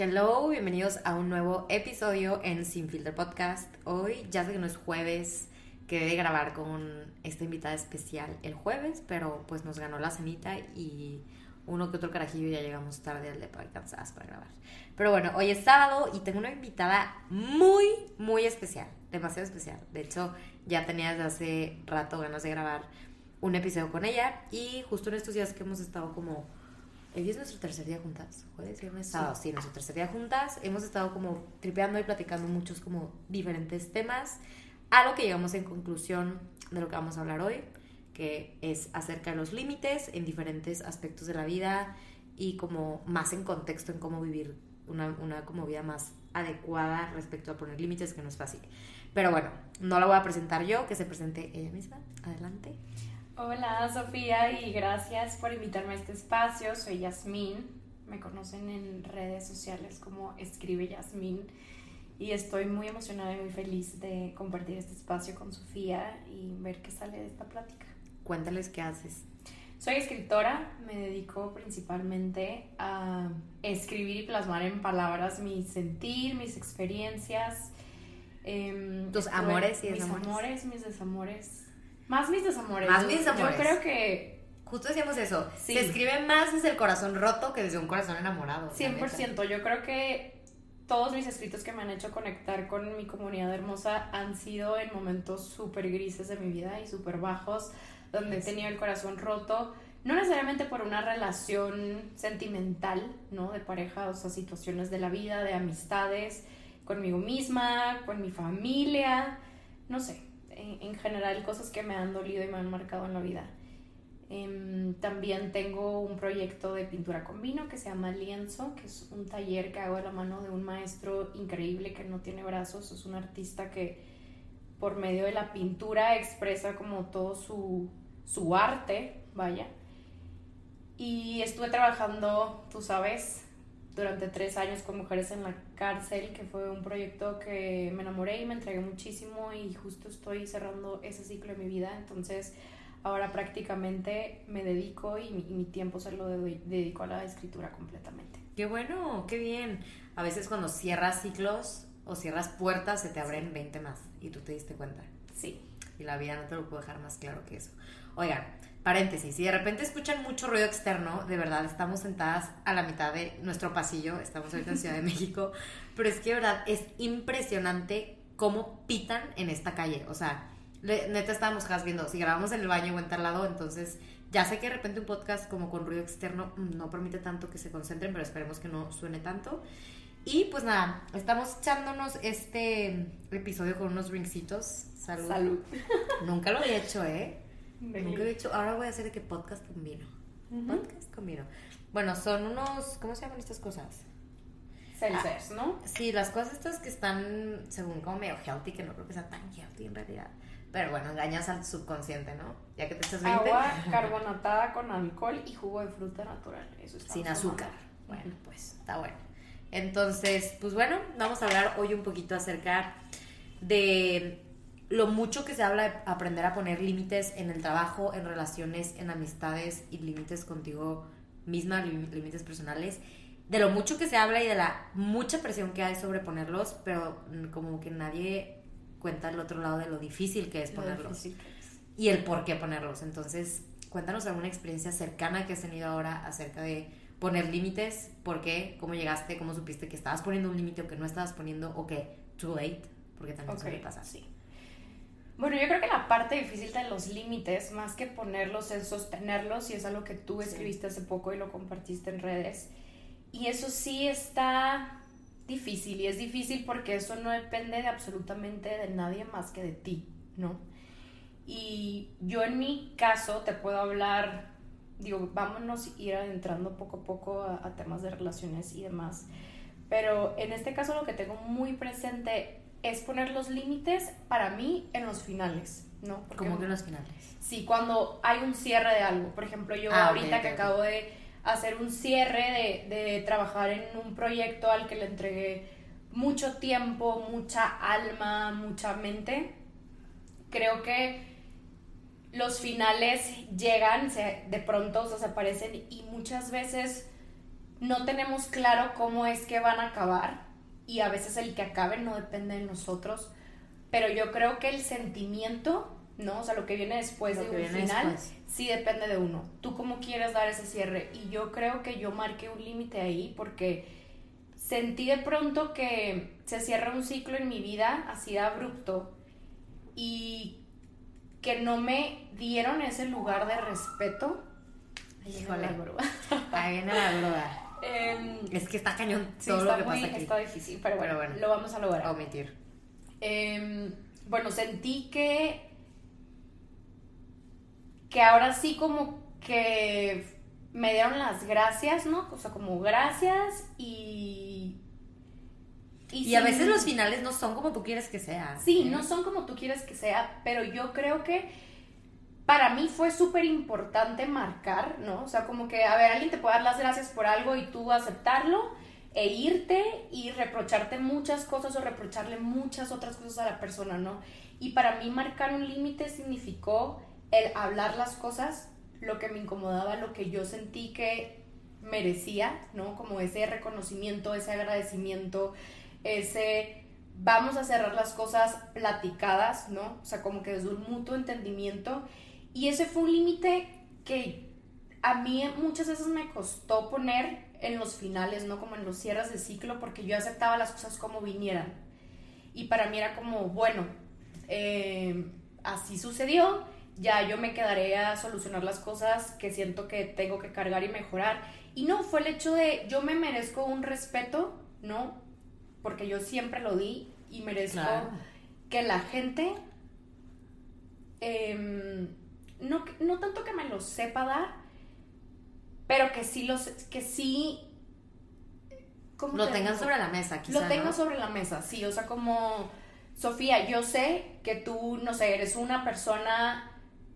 Hello, bienvenidos a un nuevo episodio en Sin Filter Podcast. Hoy ya sé que no es jueves, que de grabar con esta invitada especial el jueves, pero pues nos ganó la cenita y uno que otro carajillo ya llegamos tarde al depa cansadas para grabar. Pero bueno, hoy es sábado y tengo una invitada muy, muy especial, demasiado especial. De hecho, ya tenía desde hace rato ganas de grabar un episodio con ella y justo en estos días que hemos estado como Hoy es nuestro tercer día juntas, jueves, viernes, sábado, sí. nuestro tercer día juntas. Hemos estado como tripeando y platicando muchos como diferentes temas. A lo que llegamos en conclusión de lo que vamos a hablar hoy, que es acerca de los límites en diferentes aspectos de la vida y como más en contexto en cómo vivir una, una como vida más adecuada respecto a poner límites, que no es fácil. Pero bueno, no la voy a presentar yo, que se presente ella misma. Adelante. Hola Sofía y gracias por invitarme a este espacio. Soy Yasmín, me conocen en redes sociales como Escribe Yasmín y estoy muy emocionada y muy feliz de compartir este espacio con Sofía y ver qué sale de esta plática. Cuéntales qué haces. Soy escritora, me dedico principalmente a escribir y plasmar en palabras mi sentir, mis experiencias. Em, Tus amores y desamores. Mis amores, mis desamores más mis desamores. Más mis desamores. Yo creo que... Justo decíamos eso. Se escribe más desde el corazón roto que desde un corazón enamorado. 100%. Yo creo que todos mis escritos que me han hecho conectar con mi comunidad hermosa han sido en momentos súper grises de mi vida y súper bajos, donde he tenido el corazón roto. No necesariamente por una relación sentimental, ¿no? De pareja, o sea, situaciones de la vida, de amistades, conmigo misma, con mi familia, no sé en, general cosas que me han dolido y me han marcado en la vida. Em, también tengo un proyecto de pintura con vino que se llama Lienzo, que es un taller que hago a la mano de un maestro increíble que no tiene brazos, es un artista que por medio de la pintura expresa como todo su, su arte, vaya. Y estuve trabajando, tú sabes, durante tres años con Mujeres en la Cárcel, que fue un proyecto que me enamoré y me entregué muchísimo y justo estoy cerrando ese ciclo de mi vida, entonces ahora prácticamente me dedico y mi, tiempo se lo dedico a la escritura completamente. Qué bueno, qué bien. A veces cuando cierras ciclos o cierras puertas se te abren 20 más y tú te diste cuenta. Sí. Y la vida no te lo puedo dejar más claro que eso. Oigan, paréntesis, si de repente escuchan mucho ruido externo, de verdad estamos sentadas a la mitad de nuestro pasillo, estamos ahorita en Ciudad de México, pero es que de verdad es impresionante cómo pitan en esta calle, o sea, neta estábamos viendo, si grabamos en el baño o en tal lado, entonces ya sé que de repente un podcast como con ruido externo no permite tanto que se concentren, pero esperemos que no suene tanto. Y pues nada, estamos echándonos este episodio con unos drinkcitos. Salud. Salud. Nunca lo había hecho, ¿eh? Nunca he dicho, ahora voy a hacer de que podcast con vino. Podcast con vino. Bueno, son unos, ¿cómo se llaman estas cosas? Seltzers, ¿no? Sí, las cosas estas que están, según como medio healthy, que no creo que sean tan healthy en realidad. Pero bueno, engañas al subconsciente, ¿no? Ya que te echas 20. Agua carbonatada con alcohol y jugo de fruta natural. Eso está Sin azúcar. Bueno, pues está bueno. Entonces, pues bueno, vamos a hablar hoy un poquito acerca de lo mucho que se habla de aprender a poner límites en el trabajo, en relaciones, en amistades y límites contigo misma, límites personales, de lo mucho que se habla y de la mucha presión que hay sobre ponerlos, pero como que nadie cuenta el otro lado de lo difícil que es ponerlos y el por qué ponerlos. Entonces, cuéntanos alguna experiencia cercana que has tenido ahora acerca de poner límites, por qué, cómo llegaste, cómo supiste que estabas poniendo un límite o que no estabas poniendo o que too late, porque también suele pasar. Sí. Bueno, yo creo que la parte difícil de los límites, más que ponerlos, es sostenerlos, y es algo que tú escribiste hace poco y lo compartiste en redes. Y eso sí está difícil, y es difícil porque eso no depende de absolutamente de nadie más que de ti, ¿no? Y yo en mi caso te puedo hablar, digo, vámonos a ir adentrando poco a poco a, a temas de relaciones y demás. Pero en este caso lo que tengo muy presente es poner los límites para mí en los finales, ¿no? ¿Cómo que en los finales? Sí, cuando hay un cierre de algo. Por ejemplo, yo ah, ahorita que acabo de hacer un cierre de, de trabajar en un proyecto al que le entregué mucho tiempo, mucha alma, mucha mente, creo que los finales llegan, se, de pronto se aparecen y muchas veces no tenemos claro cómo es que van a acabar y a veces el que acabe no depende de nosotros, pero yo creo que el sentimiento, ¿no? O sea, lo que viene después Lo de un final, después. sí depende de uno. Tú cómo quieres dar ese cierre y yo creo que yo marqué un límite ahí porque sentí de pronto que se cierra un ciclo en mi vida así de abrupto y que no me dieron ese lugar de respeto. Híjole. la grúa. Ahí viene la duda. Em, Es que está cañón sí, todo está lo que muy, pasa aquí. está difícil, pero bueno, Pero bueno. lo vamos a lograr. Omitir. Em, bueno, sentí que que ahora sí como que me dieron las gracias, ¿no? O sea, como gracias y Y a veces los finales no son como tú quieres que sean. Sí, ¿eh? no son como tú quieres que sea, pero yo creo que para mí fue súper importante marcar, ¿no? O sea, como que, a ver, alguien te puede dar las gracias por algo y tú aceptarlo e irte y reprocharte muchas cosas o reprocharle muchas otras cosas a la persona, ¿no? Y para mí marcar un límite significó el hablar las cosas, lo que me incomodaba, lo que yo sentí que merecía, ¿no? Como ese reconocimiento, ese agradecimiento, ese vamos a cerrar las cosas platicadas, ¿no? O sea, como que desde un mutuo entendimiento. Y ese fue un límite que a mí muchas veces me costó poner en los finales, ¿no? Como en los cierres de ciclo, porque yo aceptaba las cosas como vinieran. Y para mí era como, bueno, eh, así sucedió, ya yo me quedaré a solucionar las cosas que siento que tengo que cargar y mejorar. Y no, fue el hecho de yo me merezco un respeto, ¿no? Porque yo siempre lo di y merezco Claro. que la gente, em, no, no tanto que me lo sepa dar, pero que sí, los, que sí... ¿cómo Lo te tengan digo? sobre la mesa, quizá. Lo tengo ¿no? sobre la mesa, sí, o sea, como, Sofía, yo sé que tú, no sé, eres una persona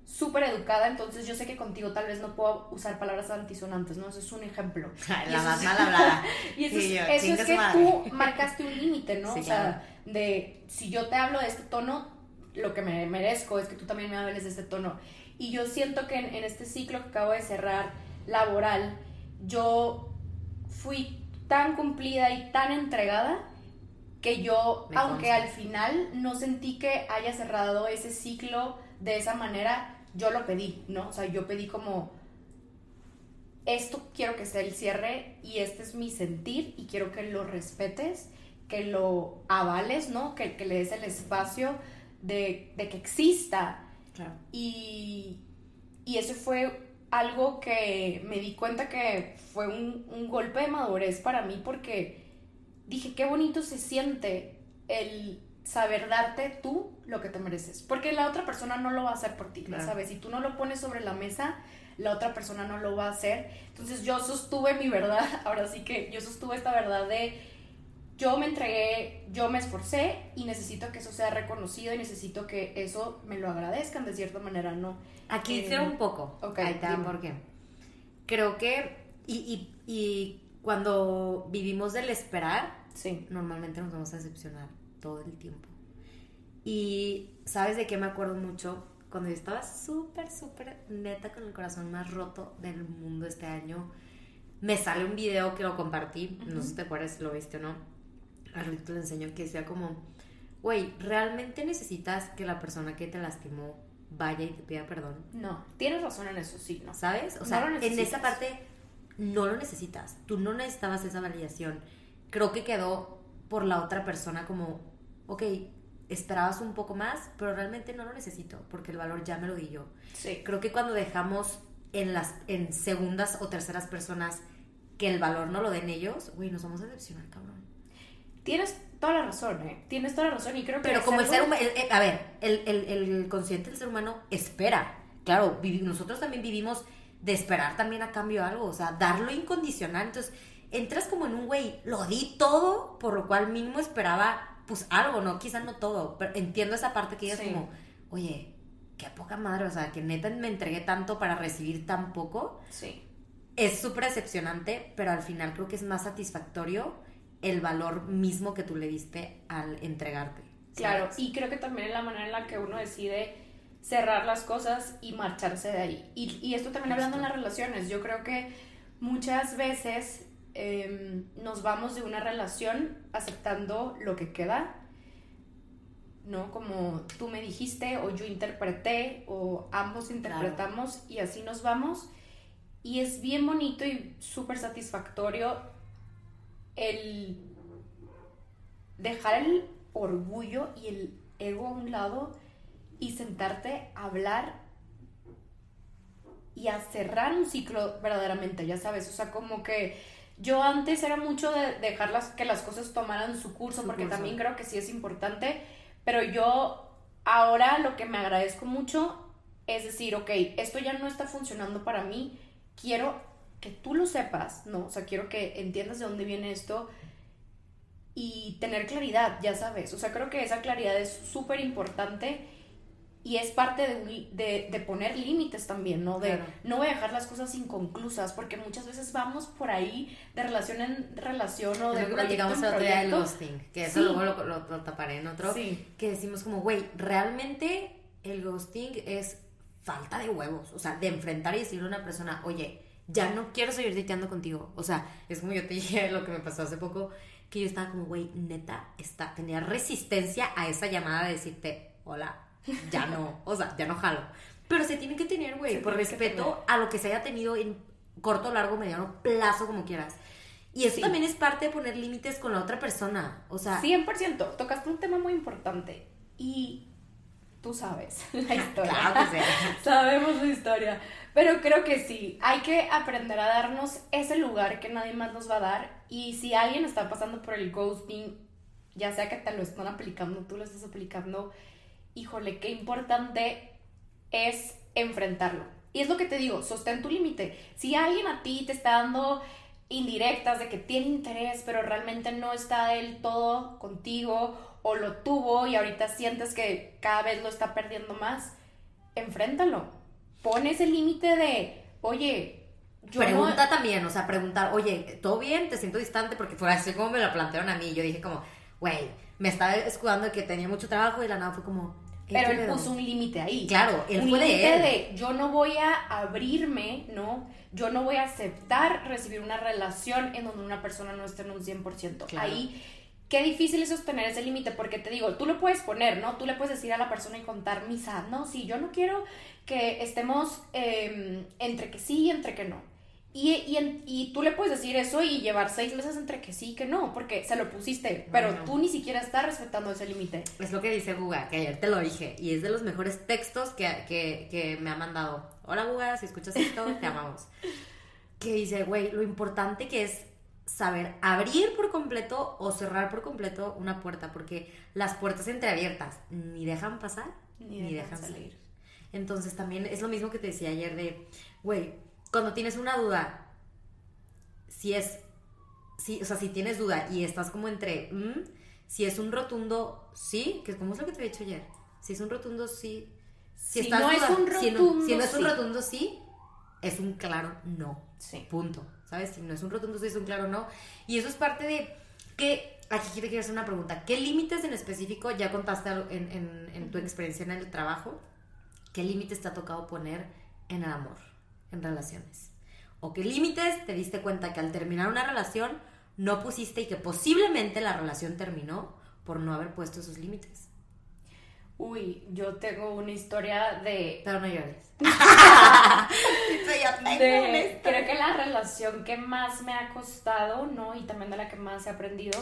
súper educada, entonces yo sé que contigo tal vez no puedo usar palabras antisonantes, ¿no? Eso es un ejemplo. Ay, La más mal hablada. Y eso, Sí, es, yo, eso es que madre. tú marcaste un límite, ¿no? Sí, o sea, de si yo te hablo de este tono, lo que me merezco es que tú también me hables de este tono. Y yo siento que en, en este ciclo que acabo de cerrar laboral, yo fui tan cumplida y tan entregada que yo, Me aunque consta. al final no sentí que haya cerrado ese ciclo de esa manera, yo lo pedí, ¿no? O sea, yo pedí como, esto quiero que sea el cierre y este es mi sentir y quiero que lo respetes, que lo avales, ¿no? Que, que le des el espacio de, de que exista. Claro. Y, y eso fue algo que me di cuenta que fue un, un golpe de madurez para mí porque dije, qué bonito se siente el saber darte tú lo que te mereces. Porque la otra persona no lo va a hacer por ti, Claro. ¿sabes? Si tú no lo pones sobre la mesa, la otra persona no lo va a hacer. Entonces yo sostuve mi verdad, ahora sí que yo sostuve esta verdad de yo me entregué, yo me esforcé y necesito que eso sea reconocido y necesito que eso me lo agradezcan de cierta manera, ¿no? Aquí Eh, un poco. ok, Ahí va dime. por qué. Creo que. Y, y, y cuando vivimos del esperar, Sí. normalmente nos vamos a decepcionar todo el tiempo. Y ¿sabes de qué me acuerdo mucho? Cuando yo estaba súper, súper neta con el corazón más roto del mundo este año, me sale un video que lo compartí, no sé si te acuerdas si lo viste o no, te lo enseño, que decía como, güey, ¿realmente necesitas que la persona que te lastimó vaya y te pida perdón? No, tienes razón en eso, sí, ¿no? ¿Sabes? O No sea, lo en esa parte no lo necesitas. Tú no necesitabas esa validación. Creo que quedó por la otra persona como, ok, esperabas un poco más, pero realmente no lo necesito porque el valor ya me lo di yo. Sí. Creo que cuando dejamos en las en segundas o terceras personas que el valor no lo den ellos, güey, nos vamos a decepcionar, cabrón. Tienes toda la razón, ¿eh? Tienes toda la razón y creo que... Pero como el ser humano, a ver, el, el, el consciente del ser humano espera. Claro, nosotros también vivimos de esperar también a cambio algo, o sea, darlo incondicional. Entonces, entras como en un güey, lo di todo, por lo cual mínimo esperaba, pues algo, ¿no? Quizás no todo, pero entiendo esa parte que ella Sí. es como, oye, qué poca madre, o sea, que neta me entregué tanto para recibir tan poco. Sí. Es súper decepcionante, pero al final creo que es más satisfactorio el valor mismo que tú le diste al entregarte. Claro, ¿sabes? y creo que también es la manera en la que uno decide cerrar las cosas y marcharse de ahí. Y, y esto también hablando en las relaciones, yo creo que muchas veces em, nos vamos de una relación aceptando lo que queda, ¿no? Como tú me dijiste o yo interpreté o ambos interpretamos y así nos vamos. Y es bien bonito y súper satisfactorio el dejar el orgullo y el ego a un lado y sentarte a hablar y a cerrar un ciclo verdaderamente, ya sabes, o sea, como que yo antes era mucho de dejar las, que las cosas tomaran su curso, porque también creo que sí es importante, pero yo ahora lo que me agradezco mucho es decir, ok, esto ya no está funcionando para mí, quiero que tú lo sepas, ¿no? O sea, quiero que entiendas de dónde viene esto y tener claridad, ya sabes. O sea, creo que esa claridad es súper importante y es parte de, de, poner límites también, ¿no? De no voy a dejar las cosas inconclusas, porque muchas veces vamos por ahí de relación en relación o de llegamos a otro día del ghosting, que eso luego lo, lo, taparé en otro, que decimos como, güey, realmente el ghosting es falta de huevos, o sea, de enfrentar y decirle a una persona, oye, ya no quiero seguir dateando contigo, o sea, es como yo te dije lo que me pasó hace poco, que yo estaba como, güey, neta, está, tenía resistencia a esa llamada de decirte, hola, ya no, o sea, ya no jalo. Pero se tiene que tener, güey, por respeto a lo que se haya tenido en corto, largo, mediano plazo, como quieras. Y eso también es parte de poner límites con la otra persona. O sea. 100%. Tocaste un tema muy importante. Y tú sabes la historia. claro que sí. Sabemos la historia. Pero creo que sí. Hay que aprender a darnos ese lugar que nadie más nos va a dar. Y si alguien está pasando por el ghosting, ya sea que te lo están aplicando, tú lo estás aplicando híjole, qué importante es enfrentarlo. Y es lo que te digo, sostén tu límite. Si alguien a ti te está dando indirectas de que tiene interés, pero realmente no está del todo contigo o lo tuvo y ahorita sientes que cada vez lo está perdiendo más, enfréntalo. Pon ese límite de, oye, yo Pregunta también, o sea, preguntar, oye, ¿todo bien? ¿Te siento distante? Porque fue así como me lo plantearon a mí. Yo dije como, güey, me estaba escudando de que tenía mucho trabajo y la nada fue como... Pero él puso un límite ahí. Claro, él un fue de él. de yo no voy a abrirme, ¿no? Yo no voy a aceptar recibir una relación en donde una persona no esté en un 100%. Ahí qué difícil es sostener ese límite, porque te digo, tú lo puedes poner, ¿no? Tú le puedes decir a la persona y contar misa, no, sí, yo no quiero que estemos em, entre que sí y entre que no. Y, y, y, tú le puedes decir eso y llevar seis meses entre que sí y que no, porque se lo pusiste, pero tú ni siquiera estás respetando ese límite. Es lo que dice Guga, que ayer te lo dije, y es de los mejores textos que, que, que me ha mandado. Hola Guga, si escuchas esto, te amamos. Que dice, güey, lo importante que es saber abrir por completo o cerrar por completo una puerta, porque las puertas entreabiertas ni dejan pasar ni, dejan, salir. Entonces también es lo mismo que te decía ayer de, güey, cuando tienes una duda, si es, si, o sea, si tienes duda y estás como entre, mm", si es un rotundo sí, que es como es lo que te he dicho ayer, si es un rotundo sí, si, no es un rotundo si no, si no es un rotundo sí, es un claro no. Sí. Punto. ¿Sabes? Si no es un rotundo sí, es un claro no. Y eso es parte de que aquí te quiero hacer una pregunta. ¿Qué límites en específico, ya contaste en, en, en, tu experiencia en el trabajo, qué límites te ha tocado poner en el amor? en relaciones. O qué límites te diste cuenta que al terminar una relación no pusiste y que posiblemente la relación terminó por no haber puesto esos límites. Uy, yo tengo una historia de... Pero no llores. de, creo que la relación que más me ha costado, ¿no? Y también de la que más he aprendido,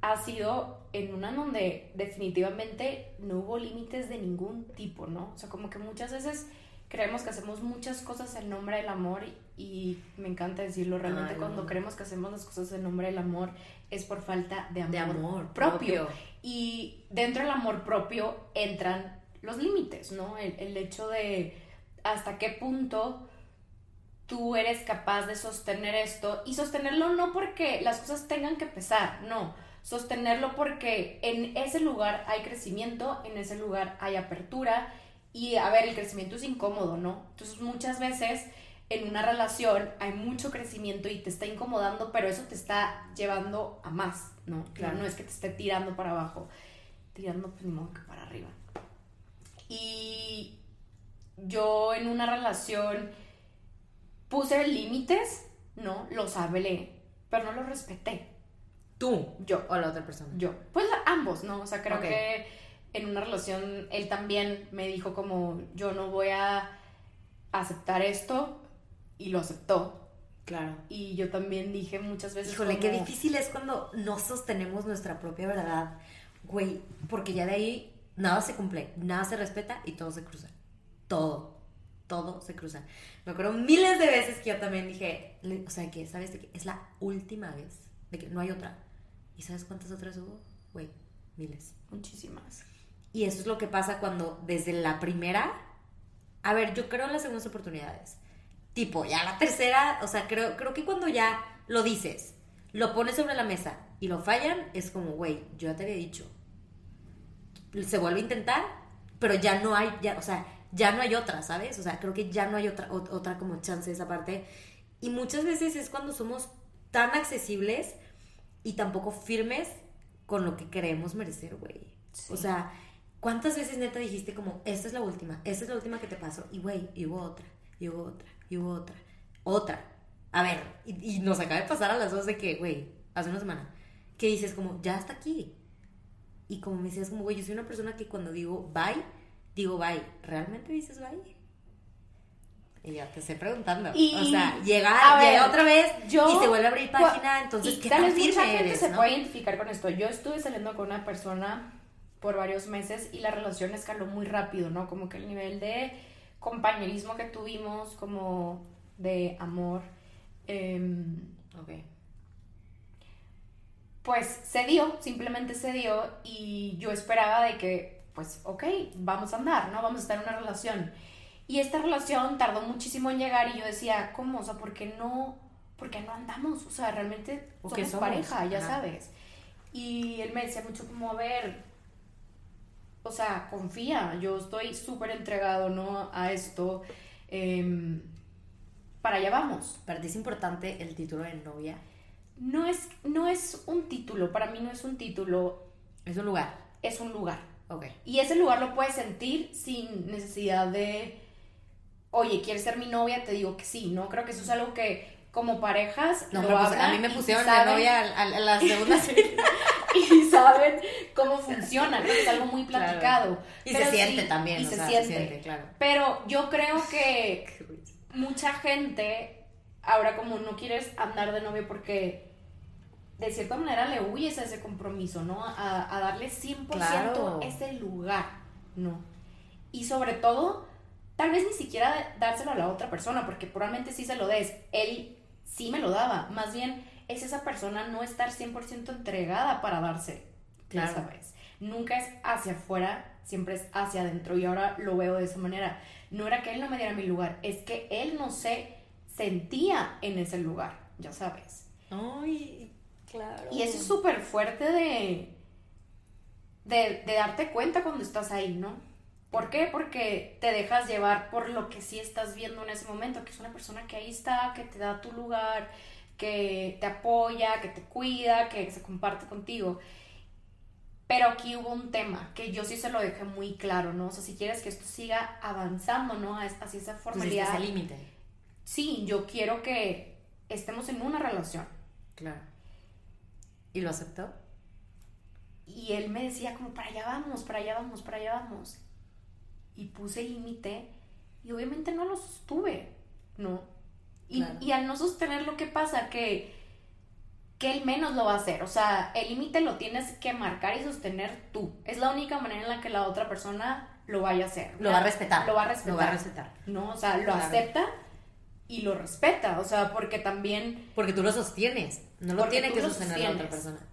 ha sido en una donde definitivamente no hubo límites de ningún tipo, ¿no? O sea, como que muchas veces creemos que hacemos muchas cosas en nombre del amor y, me encanta decirlo, realmente cuando creemos que hacemos las cosas en nombre del amor es por falta de amor, propio. Y dentro del amor propio entran los límites, ¿no? El, hecho de hasta qué punto tú eres capaz de sostener esto y sostenerlo no porque las cosas tengan que pesar, no, sostenerlo porque en ese lugar hay crecimiento, en ese lugar hay apertura y a ver, el crecimiento es incómodo, ¿no? Entonces muchas veces en una relación hay mucho crecimiento y te está incomodando, pero eso te está llevando a más, ¿no? Claro, no es que te esté tirando para abajo, tirando pues ni modo que para arriba. Y yo en una relación puse límites, ¿no? Los hablé, pero no lo respeté. ¿Tú? Yo. ¿O la otra persona? Yo. Pues ambos, ¿no? O sea, creo que en una relación él también me dijo como yo no voy a aceptar esto y lo aceptó. Claro. Y yo también dije muchas veces Híjole, qué como- difícil es cuando no sostenemos nuestra propia verdad, güey, porque ya de ahí nada se cumple, nada se respeta y todo se cruza. Todo, todo se cruza. Me acuerdo miles de veces que yo también dije, o sea, que, ¿sabes? De que es la última vez, de que no hay otra. ¿Y sabes cuántas otras hubo? Güey, miles. Muchísimas. Y eso es lo que pasa cuando desde la primera, a ver, yo creo en las segundas oportunidades. Tipo, ya la tercera, o sea, creo, creo que cuando ya lo dices, lo pones sobre la mesa y lo fallan, es como, güey, yo ya te había dicho. Se vuelve a intentar, pero ya no hay, ya, o sea, ya no hay otra, ¿sabes? O sea, creo que ya no hay otra, ot- otra como chance de esa parte. Y muchas veces es cuando somos tan accesibles y tan poco firmes con lo que creemos merecer, güey. Sí. O sea, ¿cuántas veces neta dijiste como, esta es la última, esta es la última que te pasó? Y güey, y hubo otra, y hubo otra, y hubo otra, otra. A ver, y, y nos acaba de pasar a las dos de que, güey, hace una semana, que dices como, ya está aquí. Y como me decías como, güey, yo soy una persona que cuando digo bye, digo bye. ¿Realmente dices bye? Y ya te estoy preguntando. Y- o sea, llega, ver, llega otra vez yo- y se vuelve a abrir página, entonces, y ¿qué tal vez mucha gente eres, se no? puede identificar con esto. Yo estuve saliendo con una persona por varios meses y la relación escaló muy rápido, ¿no? Como que el nivel de compañerismo que tuvimos, como de amor, em, Ok. pues se dio, simplemente se dio y yo esperaba de que, pues, ok, vamos a andar, ¿no? Vamos a estar en una relación. Y esta relación tardó muchísimo en llegar y yo decía, ¿cómo? O sea, ¿por qué no, por qué no andamos? O sea, realmente ¿O somos, pareja, ya sabes. Y él me decía mucho como, a ver, o sea, confía, yo estoy súper entregado, ¿no? A esto. em, para allá vamos. Para ti es importante el título de novia. No es, no es un título, para mí no es un título, Es un lugar. es un lugar. Ok. Y ese lugar lo puedes sentir sin necesidad de, oye, ¿quieres ser mi novia? Te digo que sí, ¿no? Creo que eso es algo que como parejas No, lo pero pues, a mí me pusieron de novia a, a- a la segunda serie. y saben cómo funciona, creo que es algo muy Claro. platicado. Y Pero se siente sí, también, y o se sea, siente. se siente, claro. Pero yo creo que mucha gente, ahora como no quieres andar de novio porque de cierta manera le huyes a ese compromiso, ¿no? A, a darle 100% Claro. ese lugar, ¿no? Y sobre todo, tal vez ni siquiera dárselo a la otra persona, porque probablemente sí se lo des. Él sí me lo daba. Más bien, es esa persona no estar 100% entregada para darse. Ya Claro. sabes. Nunca es hacia afuera, siempre es hacia adentro. Y ahora lo veo de esa manera. No era que él no me diera mi lugar, es que él no se sentía en ese lugar, ya sabes. Ay, claro. Y eso es súper fuerte de, de, de darte cuenta cuando estás ahí, ¿no? ¿Por qué? Porque te dejas llevar por lo que sí estás viendo en ese momento, que es una persona que ahí está, que te da tu lugar, que te apoya, que te cuida, que se comparte contigo. Pero aquí hubo un tema que yo sí se lo dejé muy claro, ¿no? O sea, si quieres que esto siga avanzando, ¿no? Hacia esa formalidad. ese límite. Sí, yo quiero que estemos en una relación. Claro. ¿Y lo aceptó? Y él me decía como, para allá vamos, para allá vamos, para allá vamos. Y puse límite y obviamente no lo sostuve, ¿no? Y, Claro. y al no sostenerlo, ¿qué pasa? Que, que él menos lo va a hacer. O sea, el límite lo tienes que marcar y sostener tú. Es la única manera en la que la otra persona lo vaya a hacer. Lo va a respetar. Lo va a respetar. Lo va a respetar. ¿no? O sea, lo Claro. acepta y lo respeta. O sea, porque también Porque tú lo sostienes. No lo tiene que lo sostener la otra sostienes. persona.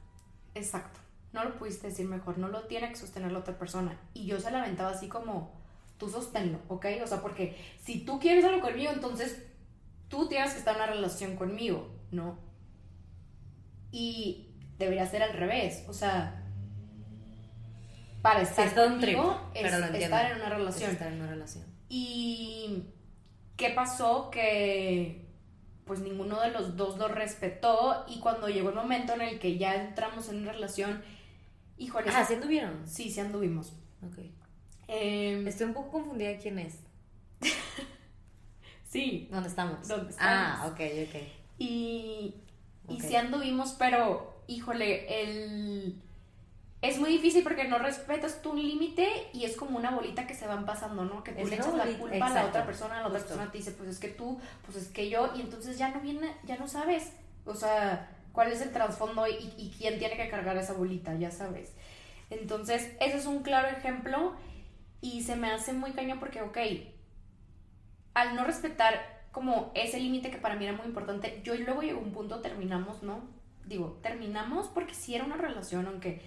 Exacto. No lo pudiste decir mejor. No lo tiene que sostener la otra persona. Y yo se la aventaba así como, tú sosténlo, ¿ok? O sea, porque si tú quieres algo conmigo, entonces tú tienes que estar en una relación conmigo, ¿no? Y debería ser al revés. O sea, para estar es es en una Es relación. estar en una relación. Y qué pasó que pues ninguno de los dos lo respetó y cuando llegó el momento en el que ya entramos en una relación, híjole, Ah, ¿sí anduvieron? sí, sí anduvimos. Ok. Em, Estoy un poco confundida de quién es. sí, ¿Dónde estamos? ¿Dónde Ah, ok, ok. y Y sí anduvimos, pero, híjole, el... Es muy difícil porque no respetas tu límite y es como una bolita que se van pasando, ¿no? Que tú Es le echas la culpa a la otra persona, la otra justo. persona te dice, pues es que tú, pues es que yo, y entonces ya no viene, ya no sabes, o sea, cuál es el trasfondo y, y quién tiene que cargar esa bolita, ya sabes. Entonces, ese es un claro ejemplo y se me hace muy cañón porque, ok, al no respetar como ese límite que para mí era muy importante, yo luego llegó un punto, terminamos, ¿no? Digo, terminamos porque sí era una relación, aunque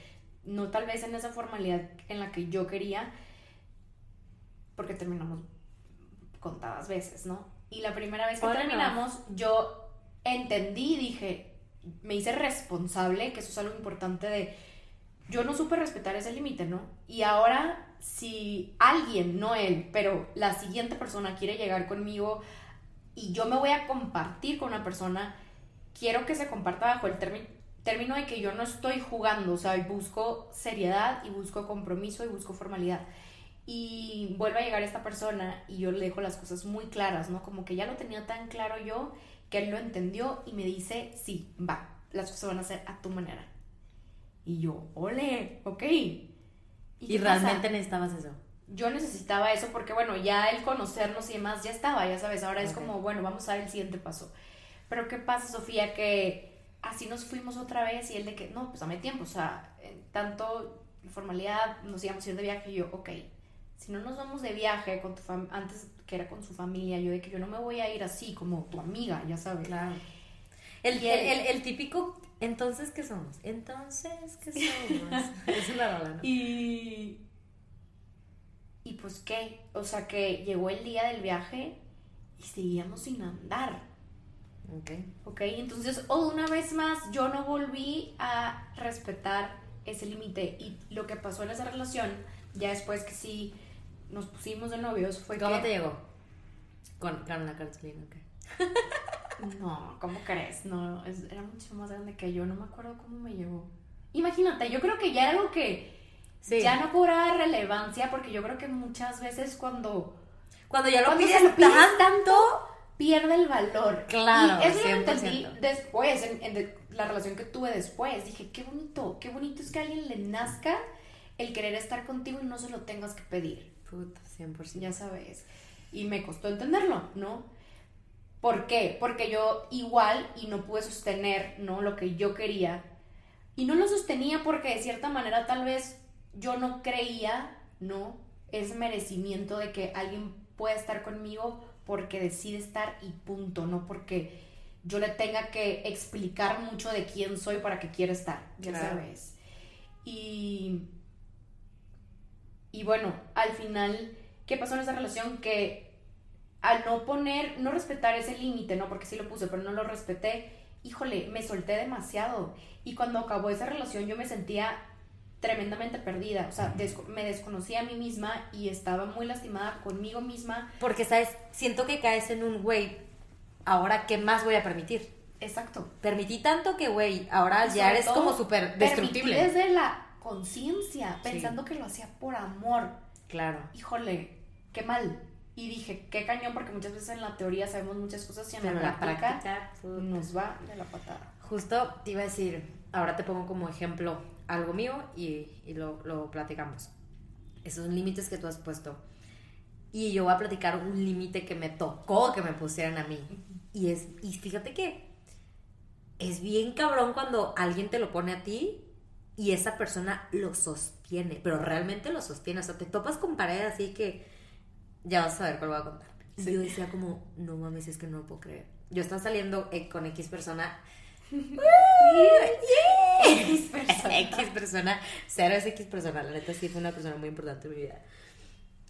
no tal vez en esa formalidad en la que yo quería, porque terminamos contadas veces, ¿no? Y la primera vez que terminamos, yo entendí, dije, me hice responsable, que eso es algo importante de, yo no supe respetar ese límite, ¿no? Y ahora, si alguien, no él, pero la siguiente persona quiere llegar conmigo y yo me voy a compartir con una persona, quiero que se comparta bajo el término de que yo no estoy jugando, o sea, busco seriedad y busco compromiso y busco formalidad. Y vuelve a llegar esta persona y yo le dejo las cosas muy claras, ¿no? Como que ya lo tenía tan claro yo que él lo entendió y me dice, sí, va, las cosas van a ser a tu manera. Y yo, ole, ok. Y, pasa? realmente necesitabas eso. yo necesitaba eso porque, bueno, ya el conocernos y demás ya estaba, ya sabes, ahora es como, bueno, vamos a dar el siguiente paso. Pero ¿qué pasa, Sofía? Que así nos fuimos otra vez y él de que, no, pues dame tiempo, o sea, en tanto formalidad, nos íbamos a ir de viaje y yo, ok, si no nos vamos de viaje con tu fam antes que era con su familia, yo de que yo no me voy a ir así como tu amiga, ya sabes. Claro. El, el- el típico, entonces, ¿qué somos? Entonces, ¿qué somos? es una rola, ¿no? Y. Y pues qué, o sea que llegó el día del viaje y seguíamos sin andar, Ok. ¿ok? Entonces, o una vez más, yo no volví a respetar ese límite. Y lo que pasó en esa relación, ya después que sí nos pusimos de novios, fue ¿Cómo que. te llegó? Con, con la cartulina, ok. No, ¿cómo crees? No, es- era mucho más grande que yo, no me acuerdo cómo me llegó. Imagínate, yo creo que ya era algo que Sí. ya no cobraba relevancia porque yo creo que muchas veces cuando Cuando ya lo Cuando pides lo pides tanto, pierde el valor. Claro, Y eso lo 100%. entendí después, en, en de- la relación que tuve después. Dije, qué bonito, qué bonito es que a alguien le nazca el querer estar contigo y no se lo tengas que pedir. Puta, 100%. Ya sabes. Y me costó entenderlo, ¿no? ¿Por qué? Porque yo igual y no pude sostener, ¿no? Lo que yo quería. Y no lo sostenía porque de cierta manera tal vez yo no creía, ¿no? Ese merecimiento de que alguien pueda estar conmigo porque decide estar y punto, no porque yo le tenga que explicar mucho de quién soy para que quiera estar, ya Claro. sabes. Y y bueno, al final, ¿qué pasó en esa relación? Que al no poner, no respetar ese límite, ¿no? Porque sí lo puse, pero no lo respeté, híjole, me solté demasiado. Y cuando acabó esa relación yo me sentía tremendamente perdida, o sea, me desconocía a mí misma y estaba muy lastimada conmigo misma. Porque, ¿sabes? Siento que caes en un, güey, ahora, ¿qué más voy a permitir? Exacto. Permití tanto que, güey, ahora Y ya eres todo, como súper destructible. desde la conciencia, Sí. pensando que lo hacía por amor. Claro. híjole, qué mal. Y dije, qué cañón, porque muchas veces en la teoría sabemos muchas cosas y en Pero la práctica práctica, puta. nos va de la patada. Justo te iba a decir, ahora te pongo como ejemplo algo mío y, y lo, lo platicamos. Esos límites que tú has puesto. Y yo voy a platicar un límite que me tocó que me pusieran a mí. Y es, y fíjate que es bien cabrón cuando alguien te lo pone a ti y esa persona lo sostiene, pero realmente lo sostiene. O sea, te topas con pared así que ya vas a saber cuál voy a contar. Y yo decía como, no mames, es que no lo puedo creer. Yo estaba saliendo eh, con X persona X persona. X persona, cero es X persona, la neta sí fue una persona muy importante en mi vida.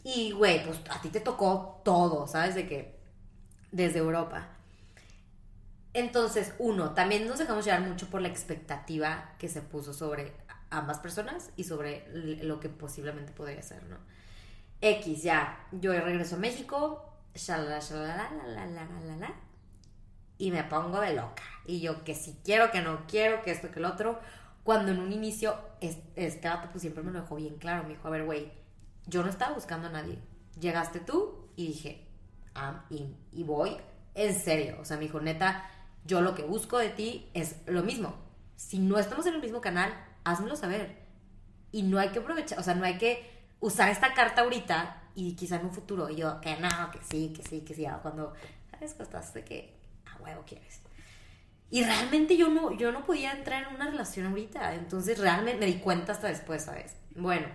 Y, güey, pues a ti te tocó todo, ¿sabes? De que, desde Europa. Entonces, uno, también nos dejamos llevar mucho por la expectativa que se puso sobre ambas personas y sobre lo que posiblemente podría ser, ¿no? X, ya, yo regreso a México, shalala, shalala, la, la, y me pongo de loca. Y yo que si quiero, que no quiero, que esto, que el otro. Cuando en un inicio, es- este pues siempre me lo dejó bien claro. Me dijo, a ver, güey, yo no estaba buscando a nadie. Llegaste tú y dije, I'm in. Y voy en serio. O sea, me dijo, neta, Yo lo que busco de ti es lo mismo. Si no estamos en el mismo canal, házmelo saber. Y no hay que aprovechar, o sea, no hay que usar esta carta ahorita y quizá en un futuro y yo, que no, que sí, que sí, que sí, cuando, ¿sabes? Cuando estás de que a huevo quieres. Y realmente yo no, yo no podía entrar en una relación ahorita, entonces realmente me di cuenta hasta después, ¿sabes? Bueno,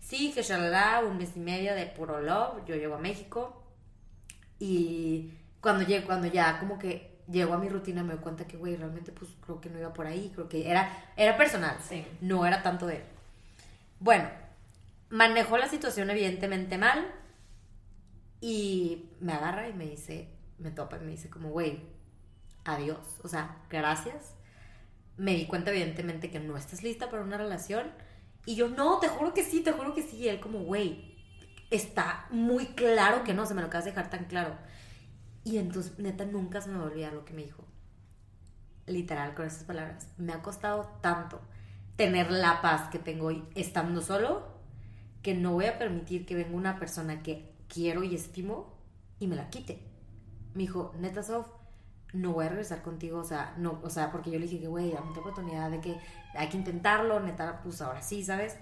sí, que shalala, un mes y medio de puro love, yo llego a México y cuando llego, cuando ya como que llego a mi rutina me doy cuenta que, güey, realmente pues creo que no iba por ahí, creo que era, era personal, Sí. no era tanto de él. Bueno, manejó la situación evidentemente mal y me agarra y me dice, me topa y me dice como, güey, adiós, o sea, gracias. Me di cuenta evidentemente que no estás lista para una relación y yo, no, te juro que sí, te juro que sí. Él como, güey, está muy claro que no, se me lo acabas de dejar tan claro. Y entonces, neta, nunca se me va a olvidar lo que me dijo. Literal, con esas palabras. Me ha costado tanto tener la paz que tengo hoy estando solo que no voy a permitir que venga una persona que quiero y estimo y me la quite. Me dijo, neta, Sof, no voy a regresar contigo, o sea, no, o sea, porque yo le dije que, güey, dame otra oportunidad de que hay que intentarlo, neta, pues ahora sí, ¿sabes?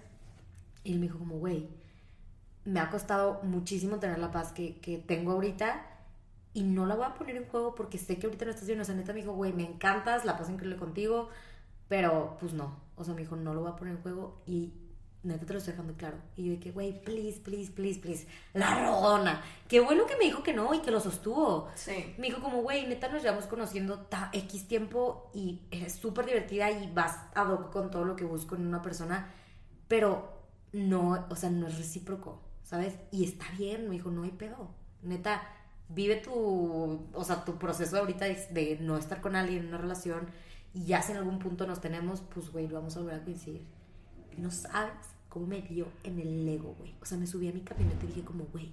Y él me dijo como, güey, me ha costado muchísimo tener la paz que, que tengo ahorita y no la voy a poner en juego porque sé que ahorita no estás bien, o sea, neta me dijo, güey, me encantas, la paso increíble contigo, pero pues no, o sea, me dijo, no lo voy a poner en juego y neta te lo estoy dejando claro. Y yo dije, güey, please, please, please, please, la rodona. Qué bueno que me dijo que no y que lo sostuvo. Sí. Me dijo como, güey, neta nos llevamos conociendo ta X tiempo y eres súper divertida y vas a doco con todo lo que busco en una persona, pero no, o sea, no es recíproco, ¿sabes? Y está bien, me dijo, no hay pedo. Neta, vive tu, o sea, tu proceso ahorita de, de no estar con alguien en una relación y ya si en algún punto nos tenemos, pues, güey, lo vamos a volver a coincidir. No sabes cómo me dio en el ego, güey. O sea, me subí a mi camioneta y dije como, güey,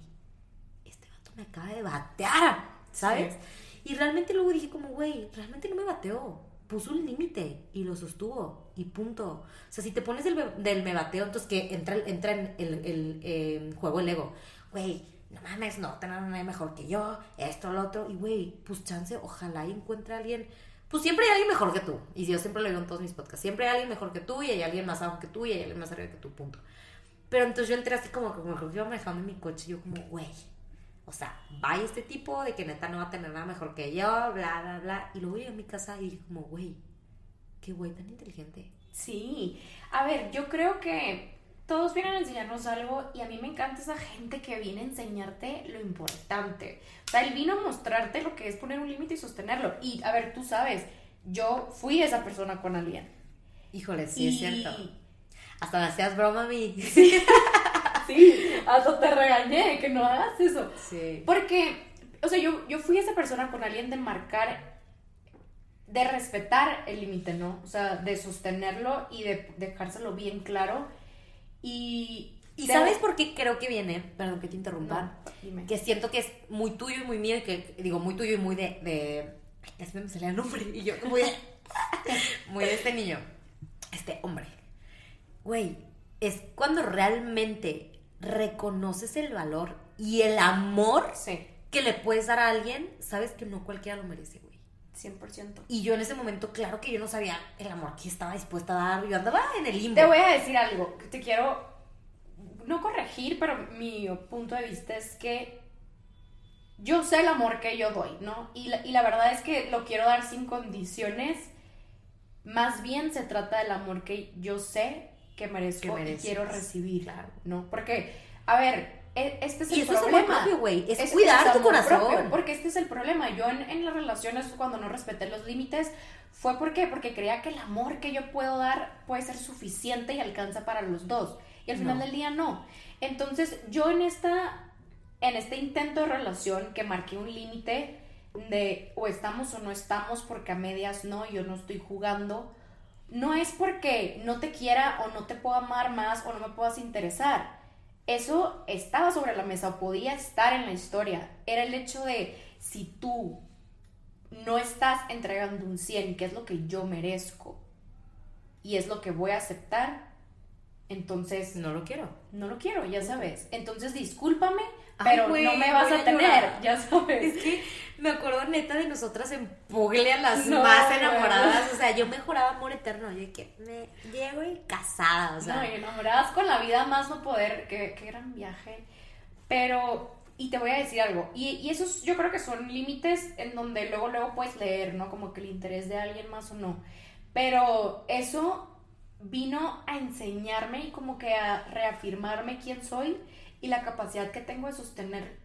este vato me acaba de batear, ¿sabes? Y realmente luego dije como, güey, realmente no me bateó. Puso un límite y lo sostuvo y punto. O sea, si te pones del, del me bateo, entonces que entra, entra en el, el, eh, juego el ego. Güey, no mames, no, tener a nadie mejor que yo, esto, lo otro. Y güey, pues chance, ojalá y encuentre a alguien. Pues siempre hay alguien mejor que tú. Y yo siempre lo digo en todos mis podcasts. Siempre hay alguien mejor que tú y hay alguien más abajo que tú y hay alguien más arriba que tú, punto. Pero entonces yo entré así como, como que iba manejando en mi coche y yo como, güey, o sea, vaya este tipo de que neta no va a tener nada mejor que yo, bla, bla, bla. Y luego llegué a mi casa y dije como, güey, qué güey tan inteligente. Sí. A ver, yo creo que todos vienen a enseñarnos algo y a mí me encanta esa gente que viene a enseñarte lo importante. O sea, él vino a mostrarte lo que es poner un límite y sostenerlo. Y a ver, tú sabes, yo fui esa persona con alguien. Híjole, sí, es cierto. Hasta me hacías broma a mí. Sí, hasta te regañé que no hagas eso. Sí. Porque, o sea, yo, yo fui esa persona con alguien de marcar, de respetar el límite, ¿no? O sea, de sostenerlo y de dejárselo bien claro. Y. ¿Y de- sabes por qué creo que viene? Perdón que te interrumpa. No, dime. Que siento que es muy tuyo y muy mío y que digo muy tuyo y muy de... de ay, ya se me salía el nombre y yo muy de, muy de este niño. Este hombre. Güey, es cuando realmente reconoces el valor y el amor Sí, que le puedes dar a alguien, sabes que no cualquiera lo merece, güey. 100%. Y yo en ese momento, claro que yo no sabía el amor que estaba dispuesta a dar. Yo andaba en el limbo. Te voy a decir algo que te quiero no corregir, pero mi punto de vista es que yo sé el amor que yo doy, ¿no? Y la, y la verdad es que lo quiero dar sin condiciones. Más bien se trata del amor que yo sé que merezco Que mereces. y quiero recibir, Claro. ¿no? Porque, a ver, este es Y el eso es amor problema. propio, güey. Es cuidar ese tu corazón. propio, porque este es el problema. Yo en, en las relaciones, cuando no respeté los límites, fue ¿por qué? porque creía que el amor que yo puedo dar puede ser suficiente y alcanza para los dos. Y al final No. del día no. Entonces, yo en esta en este intento de relación que marqué un límite de o estamos o no estamos porque a medias no, yo no estoy jugando, no es porque no te quiera o no te puedo amar más o no me puedas interesar. Eso estaba sobre la mesa o podía estar en la historia. Era el hecho de si tú no estás entregando un 100, que es lo que yo merezco y es lo que voy a aceptar, entonces No lo quiero. no lo quiero, ya sabes. Entonces discúlpame, pero no me vas a tener, ya sabes. Es que me acuerdo neta de nosotras en Puglia, las más enamoradas. O sea, yo me juraba amor eterno. Yo que me llego y casada, o sea. No, enamoradas con la vida más no poder. Qué, qué gran viaje. Pero, y te voy a decir algo. Y, y esos yo creo que son límites en donde luego, luego puedes leer, ¿no? Como que el interés de alguien más o no. Pero eso vino a enseñarme y como que a reafirmarme quién soy y la capacidad que tengo de sostener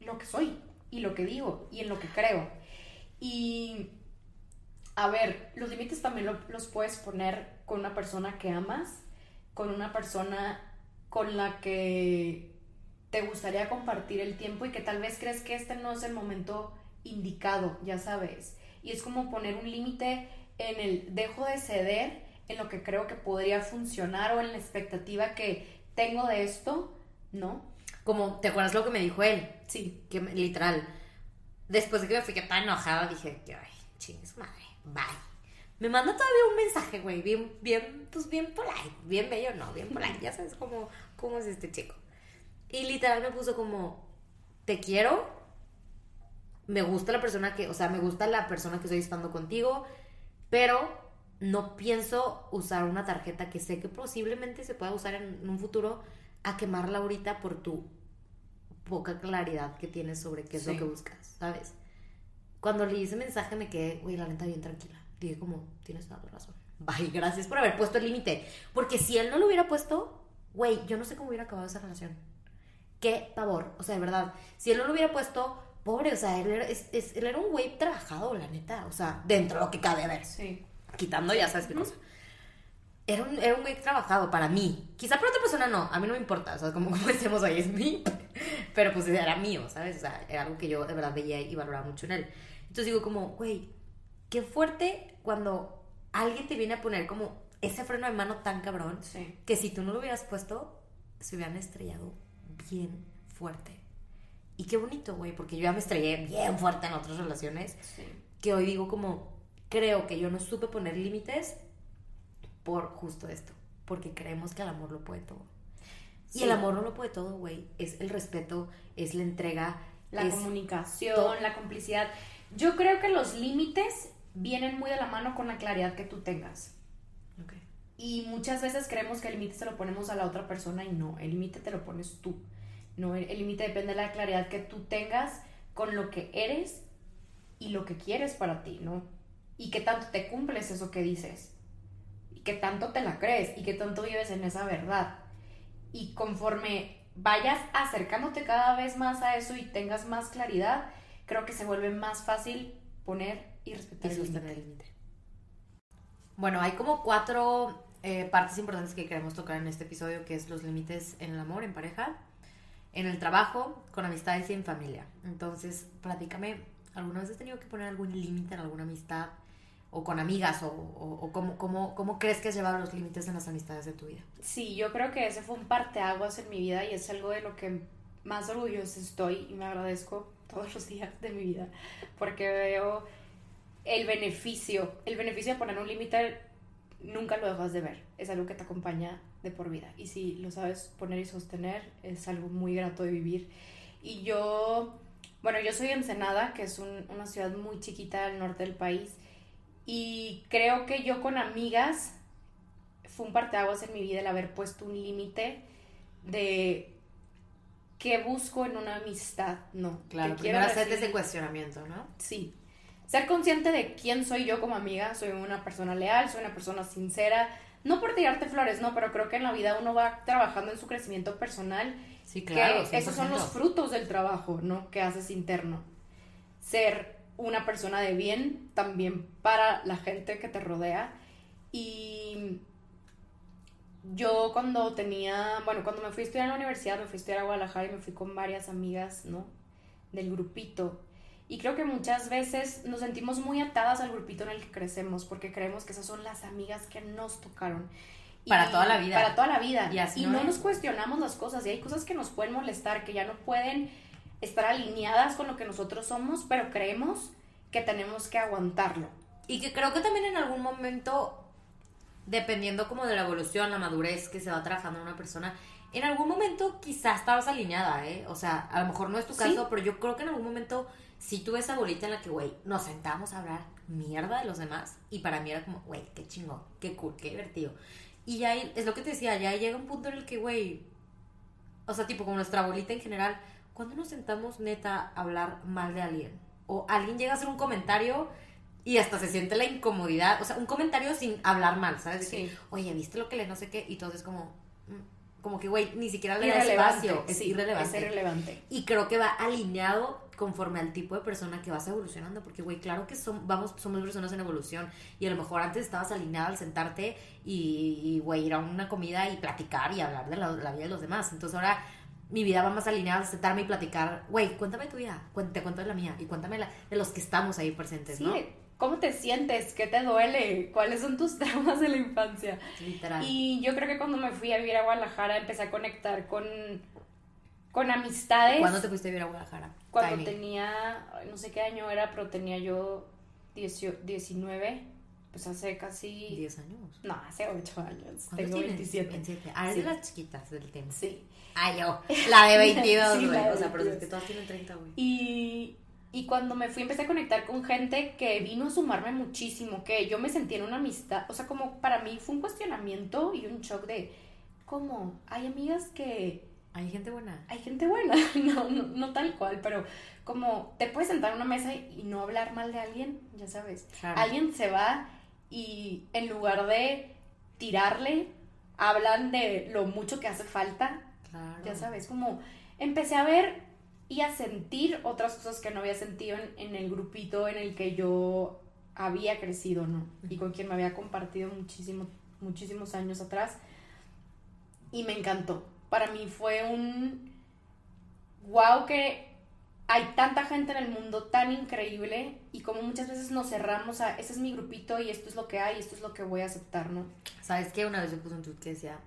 lo que soy y lo que digo y en lo que creo. Y a ver, los límites también los puedes poner con una persona que amas, con una persona con la que te gustaría compartir el tiempo y que tal vez crees que este no es el momento indicado, ya sabes. Y es como poner un límite en el dejo de ceder en lo que creo que podría funcionar o en la expectativa que tengo de esto, ¿no? Como, ¿te acuerdas lo que me dijo él? Sí. Que literal, después de que me fui que tan enojada, dije, ay, chingues madre, bye. Me manda todavía un mensaje, güey, bien, bien, pues bien polite, bien bello, no, bien polite, ya sabes cómo, cómo es este chico. Y literal me puso como, te quiero, me gusta la persona que, o sea, me gusta la persona que estoy estando contigo, pero no pienso usar una tarjeta que sé que posiblemente se pueda usar en un futuro a quemarla ahorita por tu poca claridad que tienes sobre qué es lo que buscas, ¿sabes? Cuando leí ese mensaje me quedé, güey, la neta bien tranquila. Dije como, tienes toda la razón. Bye, gracias por haber puesto el límite. Porque si él no lo hubiera puesto, güey, yo no sé cómo hubiera acabado esa relación. Qué pavor. O sea, de verdad, si él no lo hubiera puesto, pobre, o sea, él era, él era un güey trabajado, la neta. O sea, dentro de lo que cabe, a ver. Sí quitando ya sabes qué cosa. Era un, era un güey trabajado para mí. Quizá para otra persona no, a mí no me importa, o sea, como, como decimos hoy, es mí, pero pues era mío, ¿sabes? O sea, era algo que yo de verdad veía y valoraba mucho en él. Entonces digo como, güey, qué fuerte cuando alguien te viene a poner como ese freno de mano tan cabrón, que si tú no lo hubieras puesto, se hubieran estrellado bien fuerte. Y qué bonito, güey, porque yo ya me estrellé bien fuerte en otras relaciones, que hoy digo como, creo que yo no supe poner límites por justo esto, porque creemos que el amor lo puede todo. Y el amor no lo puede todo, güey. Es el respeto, es la entrega, la comunicación, la complicidad. Yo creo que los límites vienen muy de la mano con la claridad que tú tengas. Y muchas veces creemos que el límite se lo ponemos a la otra persona y no, el límite te lo pones tú. No, el límite depende de la claridad que tú tengas con lo que eres y lo que quieres para ti, ¿no? y qué tanto te cumples eso que dices, qué tanto te la crees, y qué tanto vives en esa verdad. Y conforme vayas acercándote cada vez más a eso y tengas más claridad, creo que se vuelve más fácil poner y respetar el límite. Bueno, hay como cuatro eh, partes importantes que queremos tocar en este episodio, que es los límites en el amor, en pareja, en el trabajo, con amistades y en familia. Entonces, platícame, ¿alguna vez has tenido que poner algún límite en alguna amistad? O con amigas o, o, cómo, cómo, cómo, crees que has llevado los límites en las amistades de tu vida? Sí, yo creo que ese fue un parteaguas en mi vida y es algo de lo que más orgullosa estoy y me agradezco todos los días de mi vida porque veo el beneficio, el beneficio de poner un límite nunca lo dejas de ver, es algo que te acompaña de por vida y si lo sabes poner y sostener es algo muy grato de vivir y yo, bueno, yo soy Ensenada, que es una ciudad muy chiquita al norte del país y creo que yo con amigas fue un parteaguas en mi vida el haber puesto un límite de qué busco en una amistad, ¿no? Claro, quiero hacerte ese cuestionamiento, ¿no? Sí. Ser consciente de quién soy yo como amiga, soy una persona leal, soy una persona sincera, no por tirarte flores, no, pero creo que en la vida uno va trabajando en su crecimiento personal. Sí, claro. Que esos son los frutos del trabajo, ¿no? Que haces interno. Ser una persona de bien también para la gente que te rodea. Y yo cuando tenía, bueno, cuando me fui a estudiar en la universidad, me fui a estudiar a Guadalajara y me fui con varias amigas, ¿no? Del grupito. Y creo que muchas veces nos sentimos muy atadas al grupito en el que crecemos porque creemos que esas son las amigas que nos tocaron. para toda la vida. Para toda la vida. Y, no, nos cuestionamos las cosas. Y hay cosas que nos pueden molestar, que ya no pueden estar alineadas con lo que nosotros somos, pero creemos que tenemos que aguantarlo. Y que creo que también en algún momento, dependiendo como de la evolución, la madurez que se va trabajando en una persona, en algún momento quizás estabas alineada, ¿eh? O sea, a lo mejor no es tu caso, pero yo creo que en algún momento sí tuve esa bolita en la que, güey, nos sentamos a hablar mierda de los demás y para mí era como, güey, qué chingón, qué cool, qué divertido. Y ya es lo que te decía, ya llega un punto en el que, güey, o sea, tipo como nuestra bolita en general, cuando nos sentamos neta a hablar mal de alguien? O alguien llega a hacer un comentario y hasta se siente la incomodidad, o sea, un comentario sin hablar mal, ¿sabes? sí. Oye, ¿viste lo que le no sé qué? Y todo es como, mm, como que, güey, ni siquiera le da espacio, es irrelevante. Es irrelevante. Y creo que va alineado conforme al tipo de persona que vas evolucionando, porque, güey, claro que son, vamos, somos personas en evolución y a lo mejor antes estabas alineada al sentarte y, güey, ir a una comida y platicar y hablar de la, la vida de los demás. Entonces ahora mi vida va más alineada a sentarme y platicar, güey, cuéntame tu vida, te cuento de la mía y cuéntame la, de los que estamos ahí presentes, sí. ¿no? ¿Cómo te sientes? ¿Qué te duele? ¿Cuáles son tus traumas de la infancia? Literal. Y yo creo que cuando me fui a vivir a Guadalajara empecé a conectar con, con amistades. ¿Cuándo te fuiste a vivir a Guadalajara? Cuando tenía, no sé qué año era, pero tenía yo 19 pues hace casi... 10 años. No, hace 8 años. Tengo 27. 27. Ah, es de las chiquitas del tema. Sí. Ah, yo. La de 22, güey. o sea, pero es que todas tienen 30, güey. Y, y cuando me fui empecé a conectar con gente que vino a sumarme muchísimo, que yo me sentí en una amistad, o sea, como para mí fue un cuestionamiento y un shock de, ¿cómo? Hay amigas que... Hay gente buena. Hay gente buena, no, no, no tal cual, pero como te puedes sentar en una mesa y no hablar mal de alguien, ya sabes. Alguien se va y en lugar de tirarle, hablan de lo mucho que hace falta. Ya sabes, como empecé a ver y a sentir otras cosas que no había sentido en, el grupito en el que yo había crecido, ¿no? Y con quien me había compartido muchísimo, muchísimos años atrás. Y me encantó. Para mí fue un wow que hay tanta gente en el mundo tan increíble y como muchas veces nos cerramos a, ese es mi grupito y esto es lo que hay, esto es lo que voy a aceptar, ¿no? ¿Sabes qué? Una vez yo puse un tweet que decía,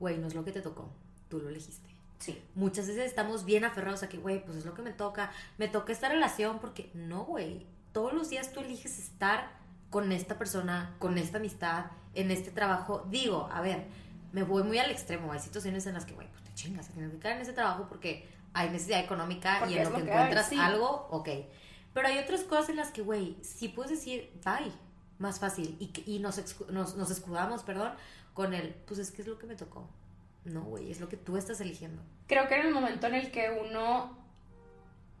güey, no es lo que te tocó, tú lo elegiste. Sí. Muchas veces estamos bien aferrados a que, güey, pues es lo que me toca, me toca esta relación porque no, güey, todos los días tú eliges estar con esta persona, con esta amistad, en este trabajo. Digo, a ver, me voy muy al extremo, hay situaciones en las que, güey, pues te chingas, tienes que caer en ese trabajo porque hay necesidad económica y en lo que, encuentras algo, ok. Pero hay otras cosas en las que, güey, sí puedes decir, bye, más fácil. Y, y nos, nos, nos, escudamos, perdón, con el, pues es que es lo que me tocó. No, güey, es lo que tú estás eligiendo. Creo que en el momento en el que uno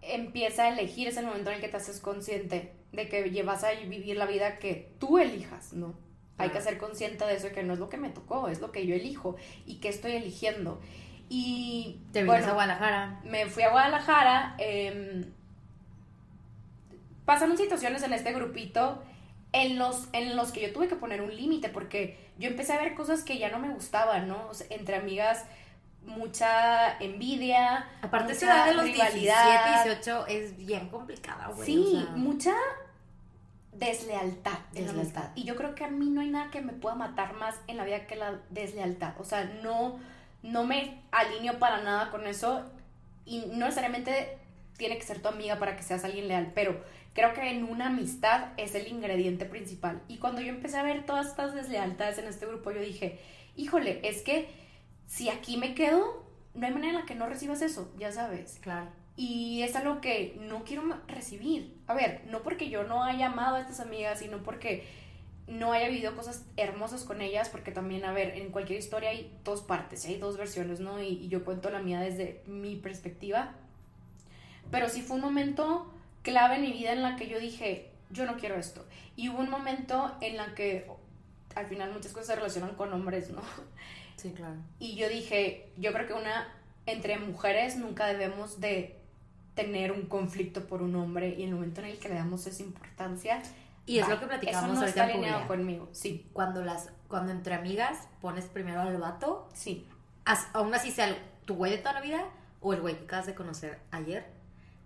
empieza a elegir, es el momento en el que te haces consciente de que llevas a vivir la vida que tú elijas, ¿no? Hay que ser consciente de eso, que no es lo que me tocó, es lo que yo elijo y que estoy eligiendo. Y. Te vienes a Guadalajara. Me fui a Guadalajara. Eh, pasaron situaciones en este grupito en los, en los que yo tuve que poner un límite porque yo empecé a ver cosas que ya no me gustaban, ¿no? entre amigas, mucha envidia. Aparte, esa edad de los rivalidad. 17, 18 es bien complicada, güey. Sí, mucha deslealtad, deslealtad. Y yo creo que a mí no hay nada que me pueda matar más en la vida que la deslealtad. O sea, no no me alineo para nada con eso y no necesariamente tiene que ser tu amiga para que seas alguien leal, pero creo que en una amistad es el ingrediente principal. Y cuando yo empecé a ver todas estas deslealtades en este grupo, yo dije, híjole, es que si aquí me quedo, no hay manera en la que no recibas eso, ya sabes. Claro. Y es algo que no quiero recibir. A ver, no porque yo no haya amado a estas amigas, sino porque no haya vivido cosas hermosas con ellas, porque también, a ver, en cualquier historia hay dos partes, hay dos versiones, ¿no? Y, yo cuento la mía desde mi perspectiva. Pero sí fue un momento clave en mi vida en la que yo dije, yo no quiero esto. Y hubo un momento en la que al final muchas cosas se relacionan con hombres, ¿no? Sí, claro. Y yo dije, yo creo que una, entre mujeres nunca debemos de tener un conflicto por un hombre y el momento en el que le damos esa importancia, y es lo que platicamos no está alineado conmigo, sí. Cuando, las, cuando entre amigas pones primero al vato, sí. aún así sea tu güey de toda la vida o el güey que acabas de conocer ayer,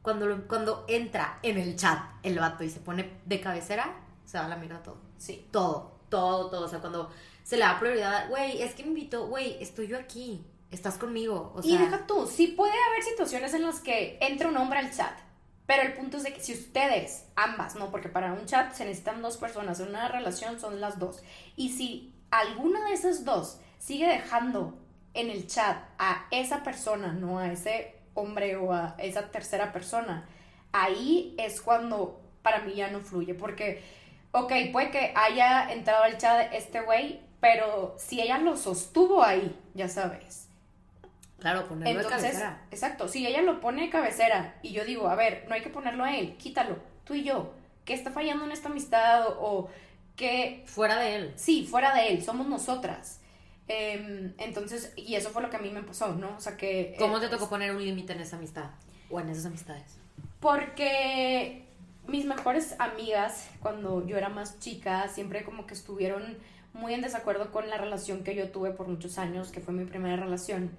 cuando, cuando entra en el chat el vato y se pone de cabecera, se va a la mierda todo. Sí. Todo, todo, todo. O sea, cuando se le da prioridad, güey, es que me invitó, güey, estoy yo aquí, estás conmigo. O sea, y deja tú, sí puede haber situaciones en las que entra un hombre al chat pero el punto es de que si ustedes, ambas, ¿no? Porque para un chat se necesitan dos personas, en una relación son las dos. Y si alguna de esas dos sigue dejando en el chat a esa persona, no a ese hombre o a esa tercera persona, ahí es cuando para mí ya no fluye, porque, ok, puede que haya entrado al chat este güey, pero si ella lo sostuvo ahí, ya sabes. Claro, ponerlo Entonces, de cabecera. exacto, si ella lo pone de cabecera y yo digo, a ver, no hay que ponerlo a él, quítalo, tú y yo, ¿qué está fallando en esta amistad? O, o que, Fuera de él. sí, fuera de él, somos nosotras. Em, entonces, y eso fue lo que a mí me pasó, ¿no? O sea que... ¿Cómo eh, te tocó poner un límite en esa amistad? O en esas amistades. Porque mis mejores amigas, cuando yo era más chica, siempre como que estuvieron muy en desacuerdo con la relación que yo tuve por muchos años, que fue mi primera relación.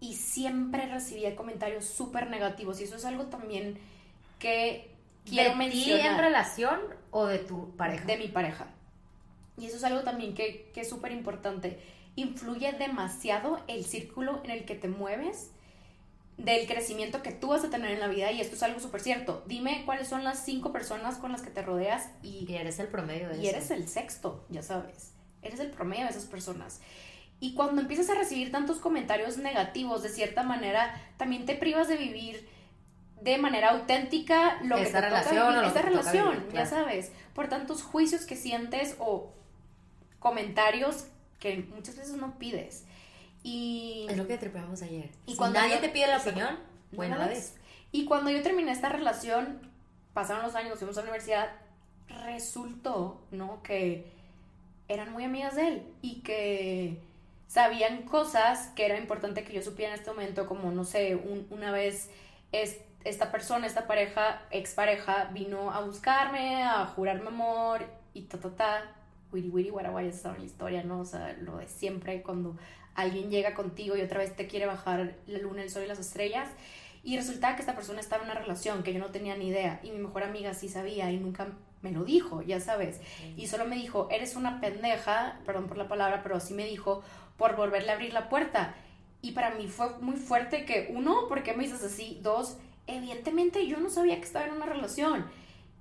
Y siempre recibía comentarios súper negativos. Y eso es algo también que quiero ¿De ti mencionar. en relación o de tu pareja? De mi pareja. Y eso es algo también que, que es súper importante. Influye demasiado el círculo en el que te mueves, del crecimiento que tú vas a tener en la vida. Y esto es algo súper cierto. Dime cuáles son las cinco personas con las que te rodeas y, Y eres el promedio de y eso. eres el sexto, ya sabes. Eres el promedio de esas personas. Y cuando empiezas a recibir tantos comentarios negativos, de cierta manera, también te privas de vivir de manera auténtica lo que te relación toca vivir, esta relación, vivir, ya sabes, por tantos juicios que sientes o comentarios que muchas veces no pides. Y Es lo que tripeamos ayer. Y si cuando nadie yo- te pide la opinión, No bueno, la ves. Y cuando yo terminé esta relación, pasaron los años, fuimos a la universidad, resultó, ¿no? Que eran muy amigas de él y que sabían cosas que era importante que yo supiera en este momento, como, no sé, un- una vez es, esta persona, esta pareja, expareja, vino a buscarme, a jurarme amor y ta, ta, ta. Wiri, wiri, guaraguay, esa saben la historia, ¿no? O sea, lo de siempre cuando alguien llega contigo y otra vez te quiere bajar la luna, el sol y las estrellas. Y resulta que esta persona estaba en una relación que yo no tenía ni idea y mi mejor amiga sí sabía y nunca me lo dijo, ya sabes. Y solo me dijo, eres una pendeja, perdón por la palabra, pero así me dijo, por volverle a abrir la puerta. Y para mí fue muy fuerte que, uno, ¿por qué me dices así? Dos, evidentemente yo no sabía que estaba en una relación.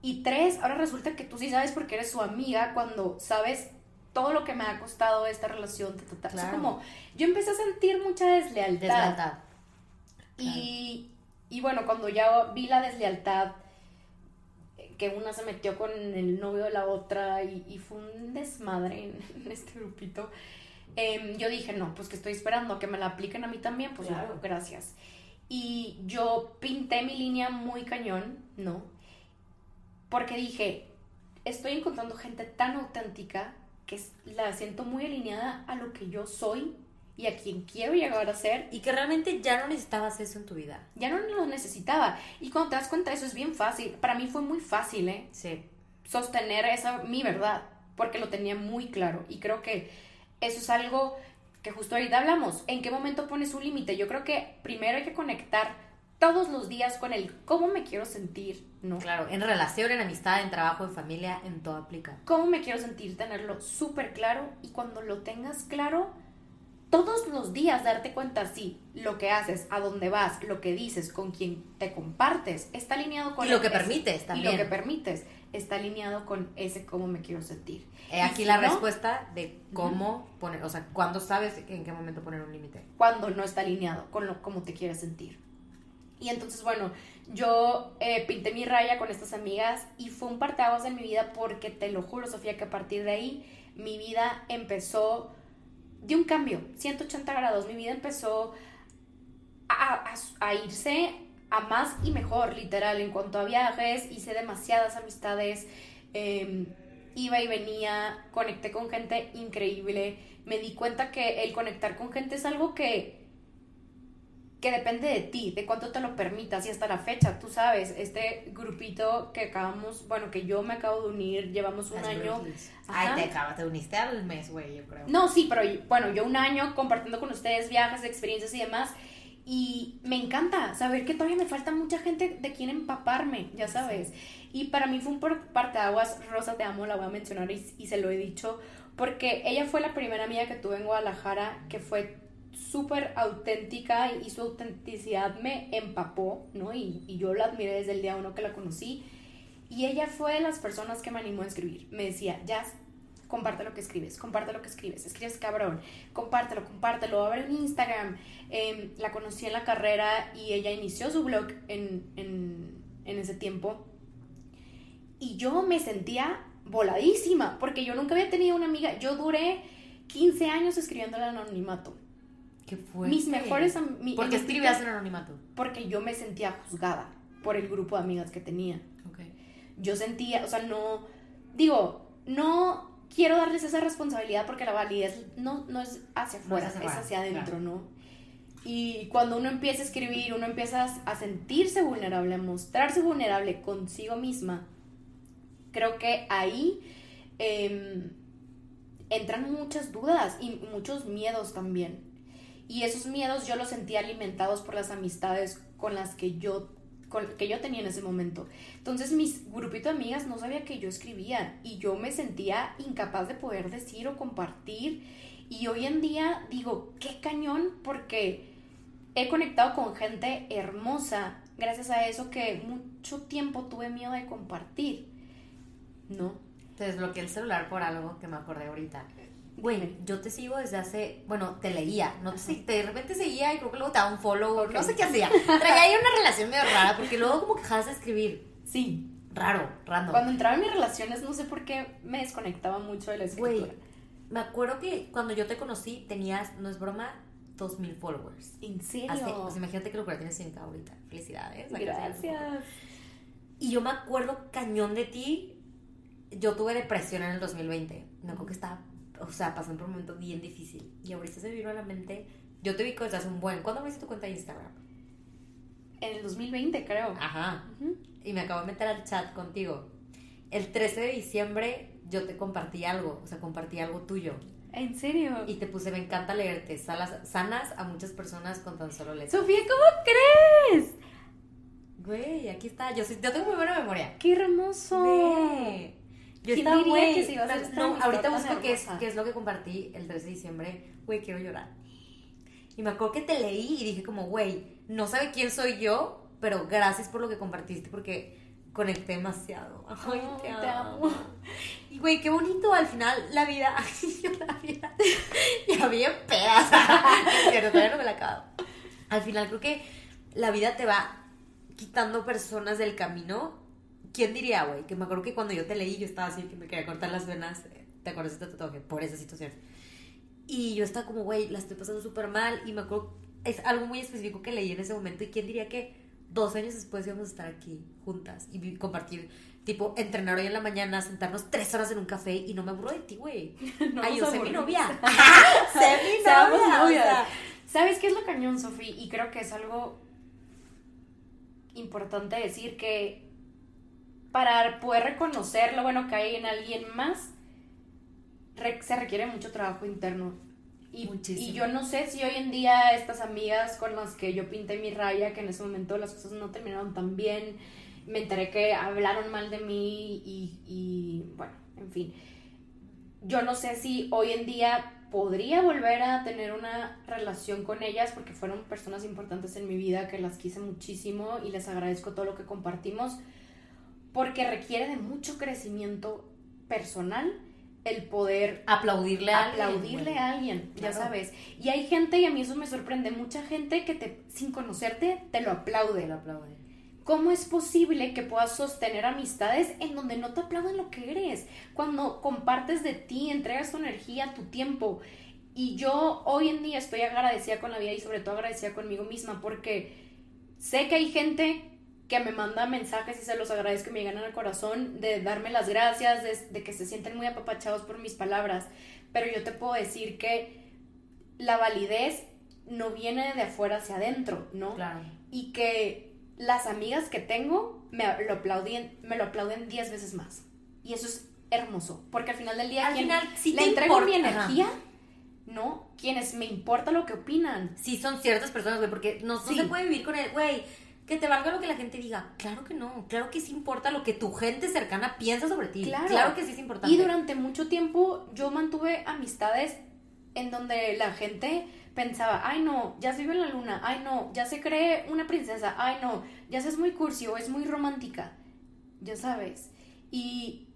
Y tres, ahora resulta que tú sí sabes porque eres su amiga cuando sabes todo lo que me ha costado esta relación. ta, ta, ta. O sea, Claro. como yo empecé a sentir mucha deslealtad. Deslealtad. Y, y bueno, cuando ya vi la deslealtad, que una se metió con el novio de la otra y, y fue un desmadre en, en este grupito, em, yo dije, no, pues que estoy esperando que me la apliquen a mí también, pues Claro. gracias. Y yo pinté mi línea muy cañón, ¿no? Porque dije, estoy encontrando gente tan auténtica que la siento muy alineada a lo que yo soy y a quien quiero llegar a ser Y que realmente ya no necesitabas eso en tu vida. ya no lo necesitaba. Y cuando te das cuenta, eso es bien fácil. Para mí fue muy fácil, ¿eh? Sí. Sostener esa, mi verdad, porque lo tenía muy claro. Y creo que eso es algo que justo ahorita hablamos. ¿En qué momento pones un límite? Yo creo que primero hay que conectar todos los días con el cómo me quiero sentir, ¿no? Claro, en relación, en amistad, en trabajo, en familia, en todo aplica. cómo me quiero sentir, tenerlo súper claro y cuando lo tengas claro, todos los días darte cuenta si lo que haces, a dónde vas, lo que dices, con quien te compartes, está alineado con Y lo que ese- permites también. Y lo que permites está alineado con ese cómo me quiero sentir. He Y aquí si la no, respuesta de cómo poner, o sea, cuándo sabes en qué momento poner un límite. cuando no está alineado con lo cómo te quieres sentir. Y entonces, bueno, yo eh, pinté mi raya con estas amigas y fue un parteaguas en mi vida porque te lo juro, Sofía, que a partir de ahí mi vida empezó de un cambio, 180 grados. Mi vida empezó a, irse a más y mejor, literal, en cuanto a viajes, hice demasiadas amistades, eh, iba y venía, conecté con gente increíble, me di cuenta que el conectar con gente es algo que que depende de ti, de cuánto te lo permitas y hasta la fecha, tú sabes, este grupito que acabamos, bueno, que yo me acabo de unir, llevamos un Las año. Ajá. Ay, te acabas, te uniste al mes, güey, yo creo. No, sí, pero bueno, yo un año compartiendo con ustedes viajes, experiencias y demás. Y me encanta saber que todavía me falta mucha gente de quien empaparme, ya sabes. Y para mí fue un par- parteaguas, Rosa, te amo, la voy a mencionar y, y se lo he dicho, porque ella fue la primera amiga que tuve en Guadalajara que fue súper auténtica y, su autenticidad me empapó, ¿no? Y, yo la admiré desde el día uno que la conocí. Y ella fue de las personas que me animó a escribir. Me decía, Jazz, comparte lo que escribes, comparte lo que escribes, escribes cabrón, compártelo, compártelo, abre en Instagram. Em, la conocí en la carrera y ella inició su blog en, en, ese tiempo. Y yo me sentía voladísima, porque yo nunca había tenido una amiga. Yo duré 15 años escribiendo en anonimato. Qué fuerte. Mis mejores am- mi- ¿Por qué en mi escribías en anonimato? Porque yo me sentía juzgada por el grupo de amigas que tenía. Ok. Yo sentía, o sea, no, digo, no quiero darles esa responsabilidad porque la validez no, no es hacia No es afuera, hacia es hacia adentro, claro. ¿no? Y cuando uno empieza a escribir, uno empieza a sentirse vulnerable, a mostrarse vulnerable consigo misma, creo que ahí em, entran muchas dudas y muchos miedos también. Y esos miedos yo los sentía alimentados por las amistades con las que yo, con, que yo tenía en ese momento. Entonces mis grupito de amigas no sabía que yo escribía y yo me sentía incapaz de poder decir o compartir. Y hoy en día digo, qué cañón porque he conectado con gente hermosa gracias a eso que mucho tiempo tuve miedo de compartir. ¿No? Te desbloqueé el celular por algo que me acordé ahorita. Güey, yo te sigo desde hace, bueno, te leía, no te sé, de repente seguía y creo que luego te daba un follow, no sé qué hacía. Traía ahí una relación medio rara porque luego como que dejas de escribir. Sí. Raro, random. Cuando entraba en mis relaciones no sé por qué me desconectaba mucho de la escritura. Güey, me acuerdo que cuando yo te conocí tenías, no es broma, 2000 followers. ¿En serio? Hace, pues imagínate que lo que tienes 100 ahorita. Felicidades. Gracias. Y yo me acuerdo cañón de ti. Yo tuve depresión en el 2020. Me acuerdo que estaba, o sea, pasando por un momento bien difícil. Y ahorita se me vino a la mente. Yo te vi desde hace un buen. ¿Cuándo abriste tu cuenta de Instagram? En el 2020, creo. Ajá. Ujú. Y me acabo de meter al chat contigo. El 13 de diciembre yo te compartí algo. O sea, compartí algo tuyo. ¿En serio? Y te puse, me encanta leerte. Salas, sanas a muchas personas con tan solo leer. Sofía, ¿cómo crees? Güey, aquí está. Yo, yo tengo muy buena memoria. ¡Qué hermoso! Yo ¿Quién estaba, güey, que se iba a hacer pero no, ahorita busco qué es, qué es lo que compartí el 13 de diciembre. Güey, quiero llorar. Y me acuerdo que te leí y dije como, güey, no sabe quién soy yo, pero gracias por lo que compartiste porque conecté demasiado. Ay, Oh, te, te amo. amo. Y güey, qué bonito al final la vida. Ay, yo la vida. Ya bien pedas. Cierto, todavía no me la acabo. Al final creo que la vida te va quitando personas del camino. ¿Quién diría, güey? Que me acuerdo que cuando yo te leí, yo estaba así, que me quería cortar las venas. ¿Te acuerdas de este tatuaje? Por esa situación. Y yo estaba como, güey, la estoy pasando súper mal. Y me acuerdo, es algo muy específico que leí en ese momento. ¿Y quién diría que dos años después íbamos a estar aquí juntas y compartir, tipo, entrenar hoy en la mañana, sentarnos tres horas en un café y no me aburro de ti, güey? No Ay, yo sé mi novia. sé mi novia. o novias. sea, ¿Sabes qué es lo cañón, Sofía? Y creo que es algo importante decir que para poder reconocer lo bueno que hay en alguien más, re- se requiere mucho trabajo interno. Y, Muchísimo. y yo no sé si hoy en día estas amigas con las que yo pinté mi raya, que en ese momento las cosas no terminaron tan bien, me enteré que hablaron mal de mí y, y bueno, en fin. Yo no sé si hoy en día podría volver a tener una relación con ellas porque fueron personas importantes en mi vida que las quise muchísimo y les agradezco todo lo que compartimos porque requiere de mucho crecimiento personal el poder aplaudirle a alguien, aplaudirle güey. a alguien, ya Claro. sabes. Y hay gente, y a mí eso me sorprende, mucha gente que te, sin conocerte te lo aplaude. Lo aplaude. ¿Cómo es posible que puedas sostener amistades en donde no te aplauden lo que eres? Cuando compartes de ti, entregas tu energía, tu tiempo. Y yo hoy en día estoy agradecida con la vida y sobre todo agradecida conmigo misma porque sé que hay gente que me manda mensajes y se los agradezco y me llegan al corazón de darme las gracias, de, de que se sienten muy apapachados por mis palabras. Pero yo te puedo decir que la validez no viene de afuera hacia adentro, ¿no? Claro. y que las amigas que tengo me lo aplauden, me lo aplauden 10 veces más. Y eso es hermoso, porque al final del día Al quien final, sí le entrego mi ajá. energía, ¿no? Quienes me importa lo que opinan. Sí, son ciertas personas, güey, porque no, no Sí. se puede vivir con el, güey, que te valga lo que la gente diga. Claro que no, claro que sí importa lo que tu gente cercana piensa sobre ti. Claro. que sí es importante. Y durante mucho tiempo yo mantuve amistades en donde la gente pensaba, ay no, ya se vive en la luna, ay no, ya se cree una princesa, ay no, ya se es muy cursi o es muy romántica, ya sabes. Y,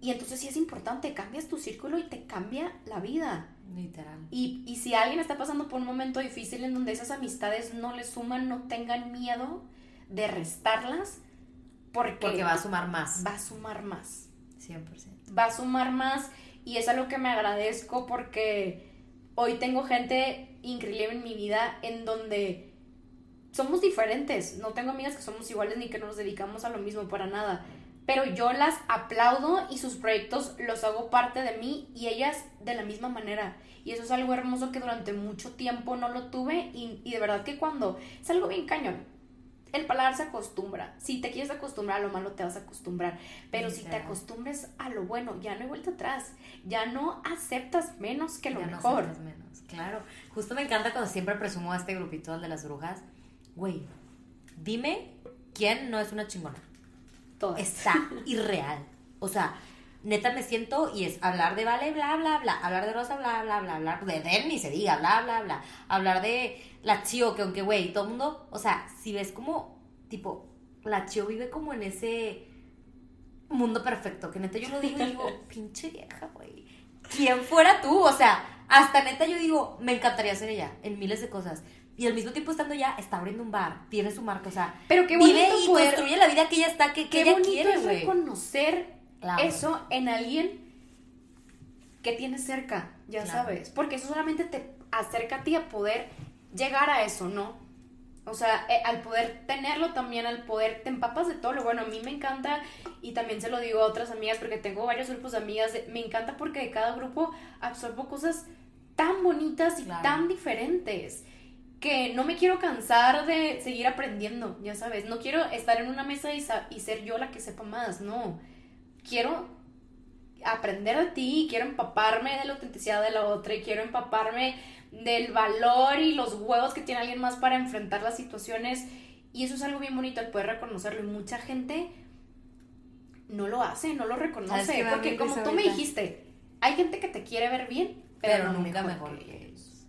Y entonces sí es importante, cambias tu círculo y te cambia la vida. Literal. Y, y si alguien está pasando por un momento difícil en donde esas amistades no le suman, no tengan miedo de restarlas, porque, Porque va a sumar más. va a sumar más. 100%. Va a sumar más y es algo que me agradezco porque hoy tengo gente increíble en mi vida en donde somos diferentes. No tengo amigas que somos iguales ni que nos dedicamos a lo mismo para nada. Pero yo las aplaudo y sus proyectos los hago parte de mí y ellas de la misma manera. Y eso es algo hermoso que durante mucho tiempo no lo tuve y, y de verdad que cuando es algo bien cañón. El paladar se acostumbra. Si te quieres acostumbrar a lo malo, te vas a acostumbrar. Pero si te acostumbres a lo bueno, ya no hay vuelta atrás. Ya no aceptas menos que lo Ya no mejor. aceptas menos. Claro. Justo me encanta cuando siempre presumo a este grupito, al de las brujas. Güey, dime quién no es una chingona. Todas. Está irreal. O sea, neta me siento y es hablar de Vale, bla, bla, bla. Hablar de Rosa, bla, bla, bla. Hablar de Den, ni se diga, bla, bla, bla. Hablar de la Chio, que aunque, güey, todo el mundo. O sea, si ves como, tipo, la Chio vive como en ese mundo perfecto. Que neta yo lo digo y digo, pinche vieja, güey. ¿Quién fuera tú? O sea, hasta neta yo digo, me encantaría ser ella en miles de cosas. Y al mismo tiempo estando ya, está abriendo un bar, tiene su marca, o sea, Pero qué vive y poder- construye la vida que ella está, que, que Qué ella bonito quiere, es reconocer Claro. eso en alguien que tienes cerca, ya Claro. sabes. Porque eso solamente te acerca a ti a poder llegar a eso, ¿no? O sea, eh, al poder tenerlo también, al poder, te empapas de todo lo bueno. A mí me encanta, y también se lo digo a otras amigas, porque tengo varios grupos de amigas, me encanta porque de cada grupo absorbo cosas tan bonitas y Claro. tan diferentes que no me quiero cansar de seguir aprendiendo, ya sabes. No quiero estar en una mesa y, ser yo la que sepa más, no. Quiero aprender de ti, quiero empaparme de la autenticidad de la otra y quiero empaparme del valor y los huevos que tiene alguien más para enfrentar las situaciones. Y eso es algo bien bonito el poder reconocerlo. Y mucha gente no lo hace, no lo ¿Sabes reconoce. me Porque como tú me ahorita? dijiste, hay gente que te quiere ver bien, pero, pero no nunca mejor, mejor que que ellos.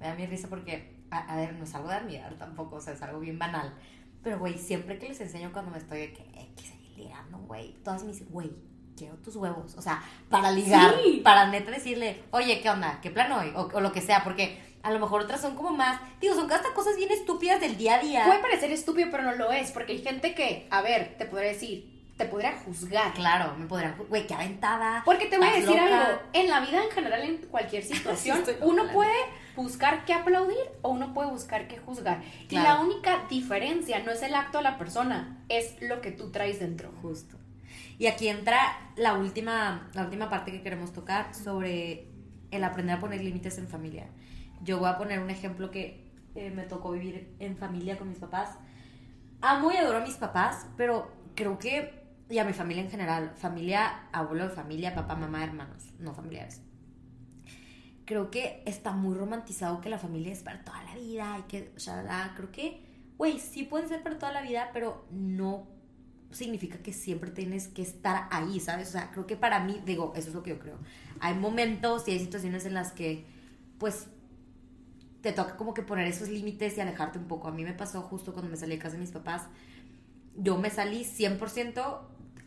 Me da mi risa porque, a, a ver, no es algo de admirar tampoco, o sea, es algo bien banal. Pero, güey, siempre que les enseño cuando me estoy de que, eh, que seguir ligando, güey, todas me dicen, güey, quiero tus huevos. O sea, para ligar, Sí. para neta decirle, oye, ¿qué onda? ¿Qué plan hoy? O, o lo que sea, porque a lo mejor otras son como más, digo, son hasta cosas bien estúpidas del día a día. Puede parecer estúpido, pero no lo es, porque hay gente que, a ver, te podría decir, te podría juzgar. Claro, me podrían, güey, qué aventada. Porque te voy a decir loca. algo, en la vida en general, en cualquier situación, uno puede buscar qué aplaudir o uno puede buscar qué juzgar. Y la única diferencia no es el acto de la persona, es lo que tú traes dentro. Justo. Y aquí entra la última, la última parte que queremos tocar sobre el aprender a poner límites en familia. Yo voy a poner un ejemplo que eh, me tocó vivir en familia con mis papás. Amo y adoro a mis papás, pero creo que, y a mi familia en general, familia, abuelo de familia, papá, mamá, hermanos, no familiares. Creo que está muy romantizado que la familia es para toda la vida y que, shalala. creo que, güey, sí puede ser para toda la vida, pero no significa que siempre tienes que estar ahí, ¿sabes? O sea, creo que para mí, digo, eso es lo que yo creo. Hay momentos y hay situaciones en las que, pues, te toca como que poner esos límites y alejarte un poco. A mí me pasó justo cuando me salí de casa de mis papás. Yo me salí 100%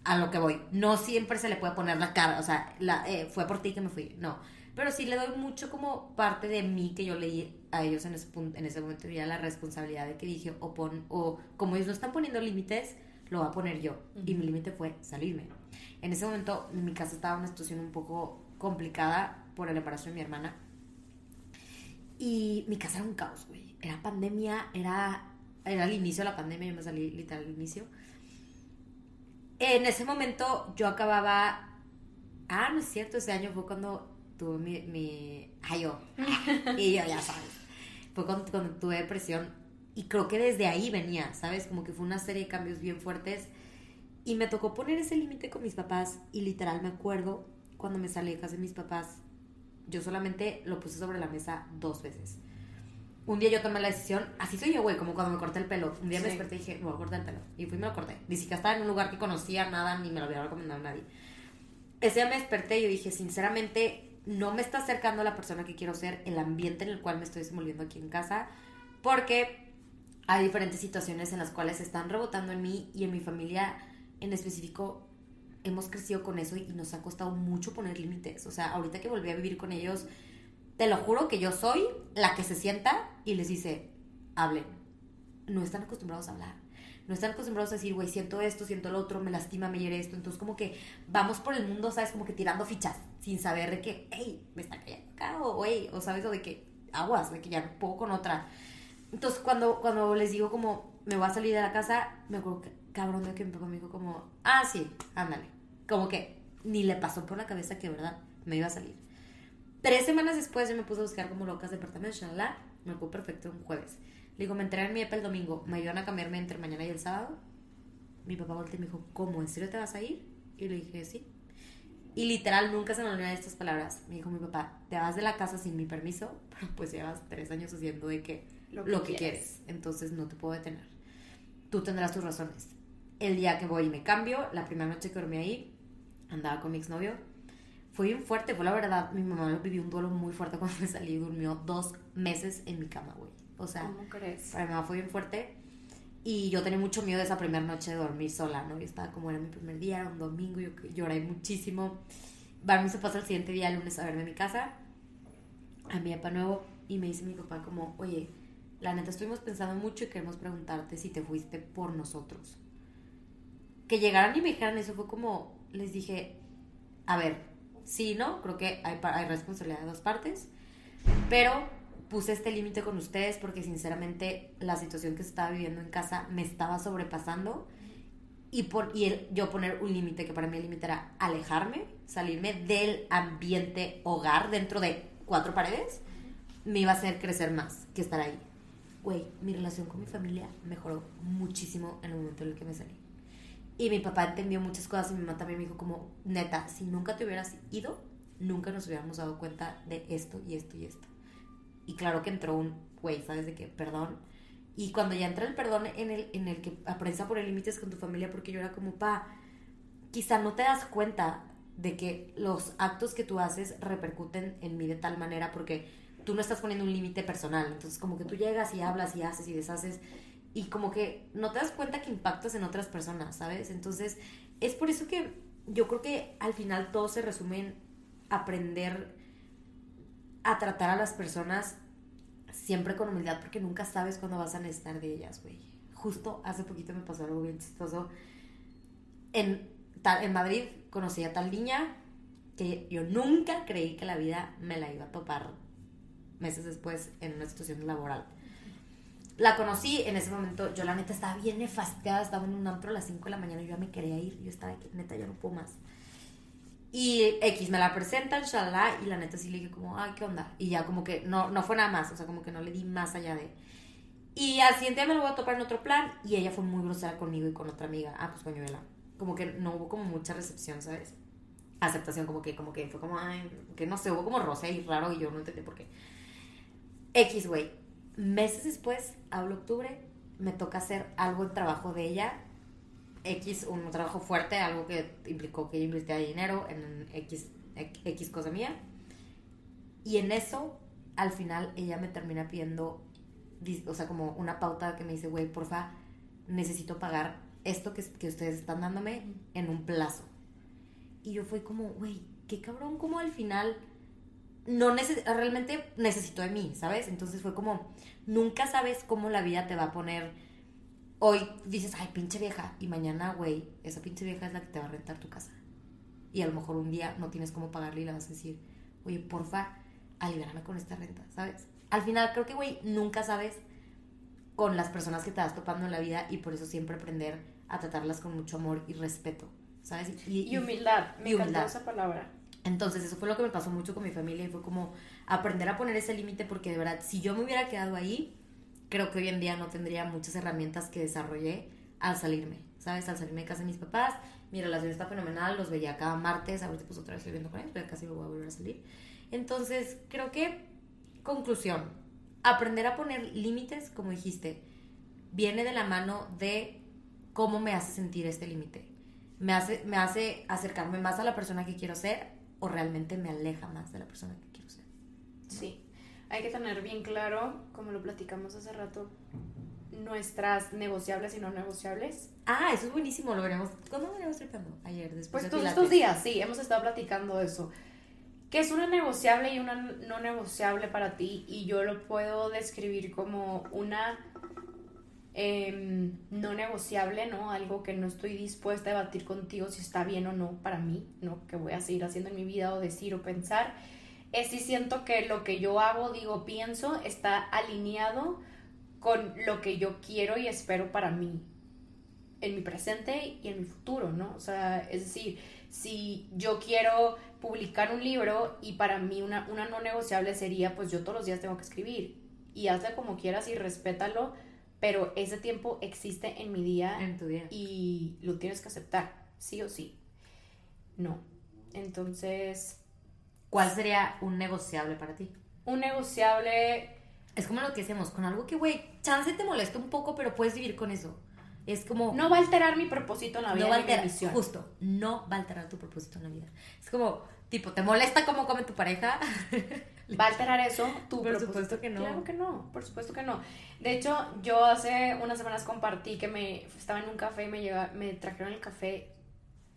a lo que voy. No siempre se le puede poner la cara, o sea, eh, fue por ti que me fui, no. Pero sí le doy mucho como parte de mí que yo leí a ellos en ese, punto, en ese momento, ya la responsabilidad de que dije, o, pon, o como ellos no están poniendo límites, lo voy a poner yo. Y mi límite fue salirme. En ese momento, mi casa estaba en una situación un poco complicada por el embarazo de mi hermana. Y mi casa era un caos, güey. Era pandemia, era, era el inicio de la pandemia, yo me salí literal al inicio. En ese momento yo acababa... Ah, no es cierto, ese año fue cuando tuve mi... mi ay, yo. y yo, ya sabes. Fue cuando, cuando tuve depresión. Y creo que desde ahí venía, ¿sabes? Como que fue una serie de cambios bien fuertes. Y me tocó poner ese límite con mis papás. Y literal me acuerdo cuando me salí de casa de mis papás. Yo solamente lo puse sobre la mesa dos veces. Un día yo tomé la decisión, así soy yo, güey, como cuando me corté el pelo. Un día me Sí. desperté y dije, me voy a cortar el pelo. Y fui y me lo corté. Ni siquiera estaba en un lugar que conocía nada, ni me lo había recomendado nadie. Ese día me desperté y yo dije, sinceramente, no me está acercando a la persona que quiero ser, el ambiente en el cual me estoy desenvolviendo aquí en casa, porque hay diferentes situaciones en las cuales están rebotando en mí y en mi familia en específico hemos crecido con eso y nos ha costado mucho poner límites. O sea, ahorita que volví a vivir con ellos, te lo juro que yo soy la que se sienta y les dice, hablen. No están acostumbrados a hablar. No están acostumbrados a decir, güey, siento esto, siento lo otro, me lastima, me hiere esto. Entonces, como que vamos por el mundo, ¿sabes? Como que tirando fichas, sin saber de que, hey, me está cayendo acá, o, güey, o sabes, o de que aguas, de que ya no puedo con otra. Entonces, cuando, cuando les digo como, me voy a salir de la casa, me acuerdo que, cabrón, de que mi papá me dijo como, ah, sí, ándale. Como que ni le pasó por la cabeza que, verdad, me iba a salir. Tres semanas después yo me puse a buscar como locas departamentos, shalala, me acuerdo perfecto un jueves. Le digo, me enteré en mi EPA el domingo, me ayudan a cambiarme entre mañana y el sábado. Mi papá volteó y me dijo, ¿cómo? ¿En serio te vas a ir? Y le dije, sí. Y literal, nunca se me olvidan estas palabras. Me dijo mi papá, te vas de la casa sin mi permiso, pero pues llevas tres años haciendo de que lo que, quieres. Entonces no te puedo detener. Tú tendrás tus razones. El día que voy y me cambio, la primera noche que dormí ahí, andaba con mi exnovio. Fue bien fuerte, fue la verdad. Mi mamá vivió un duelo muy fuerte cuando me salí y durmió dos meses en mi cama, güey. O sea, ¿Cómo crees? para mi mamá fue bien fuerte. Y yo tenía mucho miedo de esa primera noche de dormir sola, ¿no? Yo estaba como era mi primer día, era un domingo, yo lloré muchísimo. Barney se pasó el siguiente día, el lunes, a verme a mi casa, a mi papá nuevo, y me dice mi papá como, oye, la neta estuvimos pensando mucho y queremos preguntarte si te fuiste por nosotros. Que llegaran y me dijeran eso fue como, les dije, a ver, sí, ¿no? Creo que hay, hay responsabilidad de dos partes, pero puse este límite con ustedes porque sinceramente la situación que estaba viviendo en casa me estaba sobrepasando y, por, y el, yo poner un límite que para mí el límite era alejarme, salirme del ambiente hogar dentro de cuatro paredes, me iba a hacer crecer más que estar ahí. Güey, mi relación con mi familia mejoró muchísimo en el momento en el que me salí. Y mi papá entendió muchas cosas y mi mamá también me dijo como, neta, si nunca te hubieras ido, nunca nos hubiéramos dado cuenta de esto y esto y esto. Y claro que entró un, güey, ¿sabes de qué? Perdón. Y cuando ya entra el perdón en el, en el que aprendes a poner límites con tu familia, porque yo era como, pa, quizá no te das cuenta de que los actos que tú haces repercuten en mí de tal manera porque tú no estás poniendo un límite personal. Entonces, como que tú llegas y hablas y haces y deshaces y como que no te das cuenta que impactas en otras personas, ¿sabes? Entonces, es por eso que yo creo que al final todo se resume en aprender a tratar a las personas siempre con humildad porque nunca sabes cuándo vas a necesitar de ellas, güey. Justo hace poquito me pasó algo bien chistoso. En, en Madrid conocí a tal niña que yo nunca creí que la vida me la iba a topar meses después en una situación laboral. La conocí en ese momento, yo la neta estaba bien nefastada, estaba en un antro a las 5 de la mañana y yo ya me quería ir, yo estaba aquí, neta, ya no puedo más. Y X me la presentan, shalala, y la neta sí le dije como, ay, ¿qué onda? Y ya como que no, no fue nada más, o sea, como que no le di más allá de... Y al siguiente día me lo voy a topar en otro plan y ella fue muy grosera conmigo y con otra amiga. Ah, pues coñuela. Como que no hubo como mucha recepción, ¿sabes? Aceptación, como que, como que fue como, ay, que no sé, hubo como roce y raro y yo no entendí por qué. X, güey. Meses después, hablo octubre, me toca hacer algo en trabajo de ella X, un trabajo fuerte, algo que implicó que yo invirtiera dinero en X, X cosa mía. Y en eso, al final, ella me termina pidiendo, o sea, como una pauta que me dice, güey, porfa, necesito pagar esto que, que ustedes están dándome en un plazo. Y yo fui como, güey, qué cabrón, como al final no neces realmente necesito de mí, ¿sabes? Entonces fue como, nunca sabes cómo la vida te va a poner hoy dices, ay, pinche vieja, y mañana, güey, esa pinche vieja es la que te va a rentar tu casa. Y a lo mejor un día no tienes cómo pagarle y le vas a decir, oye, porfa, aliviarme con esta renta, ¿sabes? Al final, creo que, güey, nunca sabes con las personas que te vas topando en la vida y por eso siempre aprender a tratarlas con mucho amor y respeto, ¿sabes? Y, humildad, me encantó esa palabra. Entonces, eso fue lo que me pasó mucho con mi familia y fue como aprender a poner ese límite porque de verdad, si yo me hubiera quedado ahí, creo que hoy en día no tendría muchas herramientas que desarrollé al salirme, ¿sabes? Al salirme de casa de mis papás, mi relación está fenomenal, los veía cada martes, ahorita pues otra vez estoy viendo con ellos, pero casi me voy a volver a salir. Entonces, creo que, conclusión, aprender a poner límites, como dijiste, viene de la mano de cómo me hace sentir este límite. Me hace, me hace acercarme más a la persona que quiero ser o realmente me aleja más de la persona que quiero ser. Sí hay que tener bien claro, como lo platicamos hace rato, nuestras negociables y no negociables. Ah, eso es buenísimo, lo veremos. ¿Cuándo llevas tripeando ayer después Pues de todos Pilates? estos días, sí, hemos estado platicando de eso. ¿Qué es una negociable y una no negociable para ti? Y yo lo puedo describir como una em, no negociable, ¿no? Algo que no estoy dispuesta a debatir contigo si está bien o no para mí, ¿no? Que voy a seguir haciendo en mi vida o decir o pensar. Es si siento que lo que yo hago, digo, pienso, está alineado con lo que yo quiero y espero para mí, en mi presente y en mi futuro, ¿no? O sea, es decir, si yo quiero publicar un libro y para mí una, una no negociable sería, pues yo todos los días tengo que escribir y hazle como quieras y respétalo, pero ese tiempo existe en mi día En tu día. y lo tienes que aceptar, sí o sí. No. Entonces, ¿Cuál sería un negociable para ti? un negociable Es como lo que hacemos, con algo que, güey, chance te molesta un poco, pero puedes vivir con eso. Es como... no va a alterar mi propósito en la vida no va a mi alterar, misión. justo, no va a alterar tu propósito en la vida. Es como, tipo, ¿te molesta cómo come tu pareja? ¿Va a alterar eso? Tu Por propósito? supuesto que no. Claro que no, por supuesto que no. De hecho, yo hace unas semanas compartí que me estaba en un café y me, llega, me trajeron el café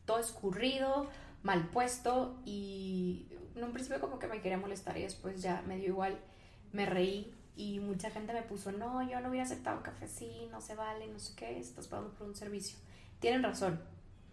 todo escurrido, mal puesto y en un principio como que me quería molestar y después ya me dio igual, me reí y mucha gente me puso, no, yo no hubiera aceptado un café así, no se vale, no sé qué, estás pagando por un servicio. Tienen razón,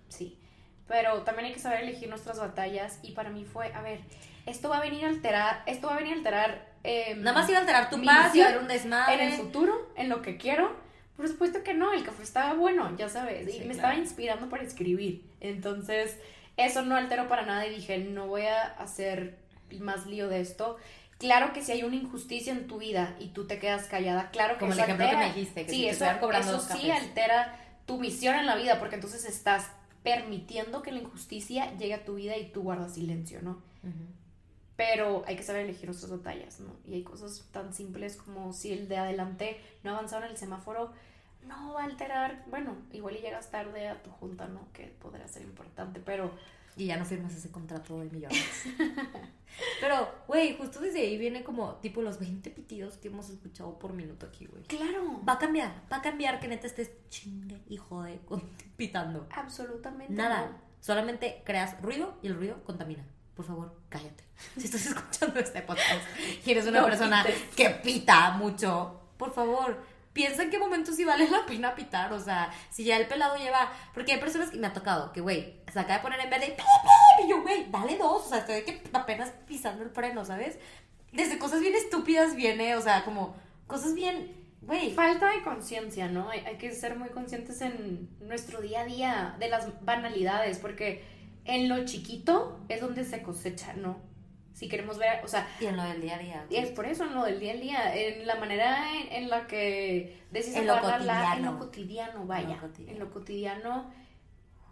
sí. Pero también hay que saber elegir nuestras batallas y para mí fue, a ver, esto va a venir a alterar, esto va a venir a alterar... em, Nada más iba a alterar tu paz, iba a haber un desmadre. en el futuro, en lo que quiero. Por supuesto que no, el café estaba bueno, ya sabes, y Sí, me claro. estaba inspirando para escribir. Entonces, eso no alteró para nada y dije, no voy a hacer más lío de esto. Claro que si hay una injusticia en tu vida y tú te quedas callada, claro que Como el eso que altera. me dijiste, que sí, si eso, cobrando eso sí altera tu misión en la vida, porque entonces estás permitiendo que la injusticia llegue a tu vida y tú guardas silencio, ¿no? Pero hay que saber elegir nuestras batallas, ¿no? Y hay cosas tan simples como si el de adelante no avanzaba en el semáforo, no va a alterar, bueno, igual y llegas tarde a tu junta, ¿no? Que podría ser importante, pero Y ya no firmas ese contrato de millones. Pero, güey, justo desde ahí viene como, tipo, los 20 pitidos que hemos escuchado por minuto aquí, güey. claro, Va a cambiar, va a cambiar que neta estés chingue y jode pitando. absolutamente Nada, no. solamente creas ruido y el ruido contamina. Por favor, cállate. Si estás escuchando este podcast y eres una No persona pites. que pita mucho, por favor, piensa en qué momentos sí vale la pena pitar. O sea, si ya el pelado lleva. Porque hay personas que me ha tocado que, güey, se acaba de poner en verde Y yo, güey, dale dos. O sea, estoy que apenas pisando el freno, ¿sabes? Desde cosas bien estúpidas viene, o sea, como cosas bien. Güey, Falta de conciencia, ¿no? Hay, hay que ser muy conscientes en nuestro día a día de las banalidades, porque en lo chiquito es donde se cosecha, ¿no? Si queremos ver, o sea, y en lo del día a día. Y es por eso, en lo del día a día, en la manera en, en la que decides En lo la- en cotidiano. lo cotidiano, vaya. En lo cotidiano. En lo cotidiano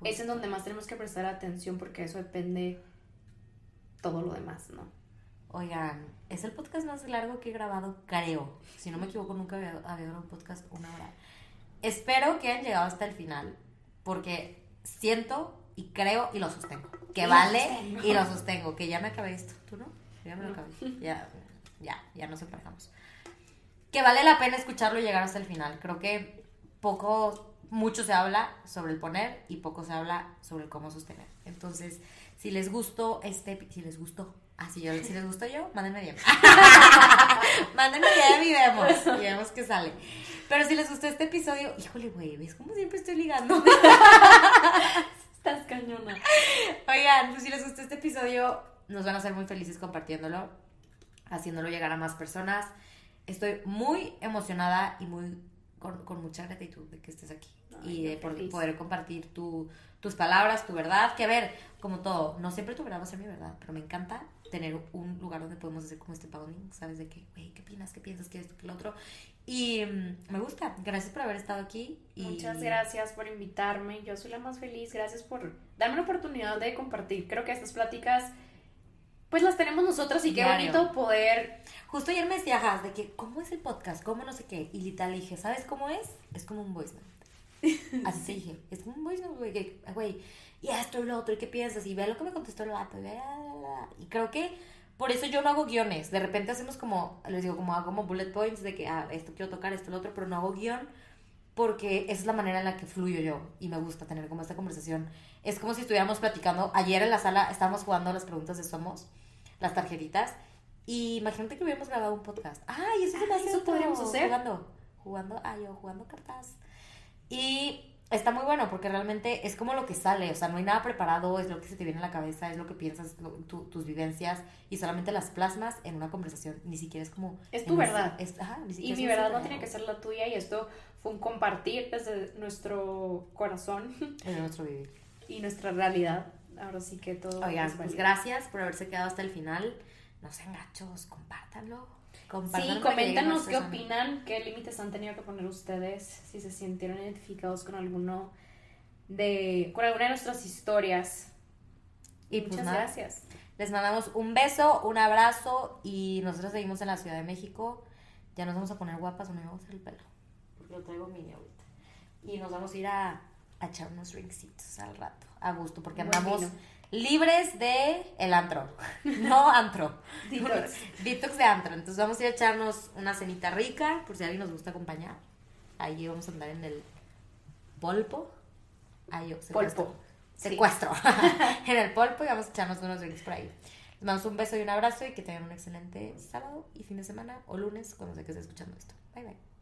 es en donde más tenemos que prestar atención porque eso depende todo lo demás, ¿no? Oigan, es el podcast más largo que he grabado, creo. Si no me equivoco, nunca había, había grabado un podcast una hora. Espero que hayan llegado hasta el final, porque siento y creo y lo sostengo. Que vale sostengo. y lo sostengo. Que ya me acabé esto. ¿Tú no? Ya me lo No. acabé. Ya, ya, ya nos emparejamos. Que vale la pena escucharlo y llegar hasta el final. Creo que poco, mucho se habla sobre el poner y poco se habla sobre cómo sostener. Entonces, si les gustó este, si les gustó, así yo, si les gustó yo, mándenme bien. mándenme bien y vemos, y vemos qué sale. Pero si les gustó este episodio, híjole, güey, ¿ves cómo siempre estoy ligando? Estás cañona. Oigan, pues si les gustó este episodio, nos van a hacer muy felices compartiéndolo, haciéndolo llegar a más personas. Estoy muy emocionada y muy con, con mucha gratitud de que estés aquí Ay, y de por- poder compartir tu, tus palabras, tu verdad. Que a ver, como todo, no siempre tu verdad va a ser mi verdad, pero me encanta tener un lugar donde podemos hacer como este paddling, ¿sabes? De que, güey, ¿qué opinas? ¿Qué piensas? ¿Qué esto? ¿Qué lo otro? Y mm, me gusta. Gracias por haber estado aquí. Y... Muchas gracias por invitarme. Yo soy la más feliz. Gracias por darme la oportunidad de compartir. Creo que estas pláticas, pues las tenemos nosotros y qué bonito poder. Justo ayer me decía, de que, ¿cómo es el podcast? ¿Cómo no sé qué? Y literal le dije, ¿sabes cómo es? Es como un voice note. Así te dije, es como un voice note, güey, y esto y lo otro, ¿y qué piensas? Y ve lo que me contestó el vato, y, ve, la, la, la. y creo que por eso yo no hago guiones. De repente hacemos como, les digo, como hago como bullet points de que, ah, esto quiero tocar, esto, lo otro, pero no hago guion porque esa es la manera en la que fluyo yo y me gusta tener como esta conversación. Es como si estuviéramos platicando. Ayer en la sala estábamos jugando las preguntas de Somos, las tarjetitas, y imagínate que hubiéramos grabado un podcast. ¡Ay, eso se me hace eso podríamos hacer. Jugando, jugando, ah, yo jugando cartas. Y está muy bueno porque realmente es como lo que sale, o sea, no hay nada preparado, es lo que se te viene a la cabeza, es lo que piensas, lo- tu- tus vivencias y solamente las plasmas en una conversación, ni siquiera es como... Es tu verdad. es- ajá, ni Y mi verdad no tiene que ser la tuya y esto fue un compartir desde nuestro corazón Es nuestro vivir. y nuestra realidad. Ahora sí que todo Oigan, es pues gracias por haberse quedado hasta el final. No sean gachos, compártanlo. Sí, coméntanos qué opinan, qué límites han tenido que poner ustedes, si se sintieron identificados con alguno de, con alguna de nuestras historias. Y pues Muchas nada, gracias. les mandamos un beso, un abrazo y nosotros seguimos en la Ciudad de México. Ya nos vamos a poner guapas o me vamos a hacer el pelo. Porque lo traigo mini ahorita. Y nos vamos a ir a, a echar unos drinkcitos al rato, a gusto, porque Buen andamos. Libres de el antro. No antro. Detox. Detox de antro. Entonces vamos a ir a echarnos una cenita rica, por si alguien nos gusta acompañar. Ahí vamos a andar en el polpo. Ahí secuestro. Polpo. Sí. Secuestro. en el polpo y vamos a echarnos unos drinks por ahí. Les mandamos un beso y un abrazo y que tengan un excelente sábado y fin de semana o lunes cuando sé que esté escuchando esto. Bye bye.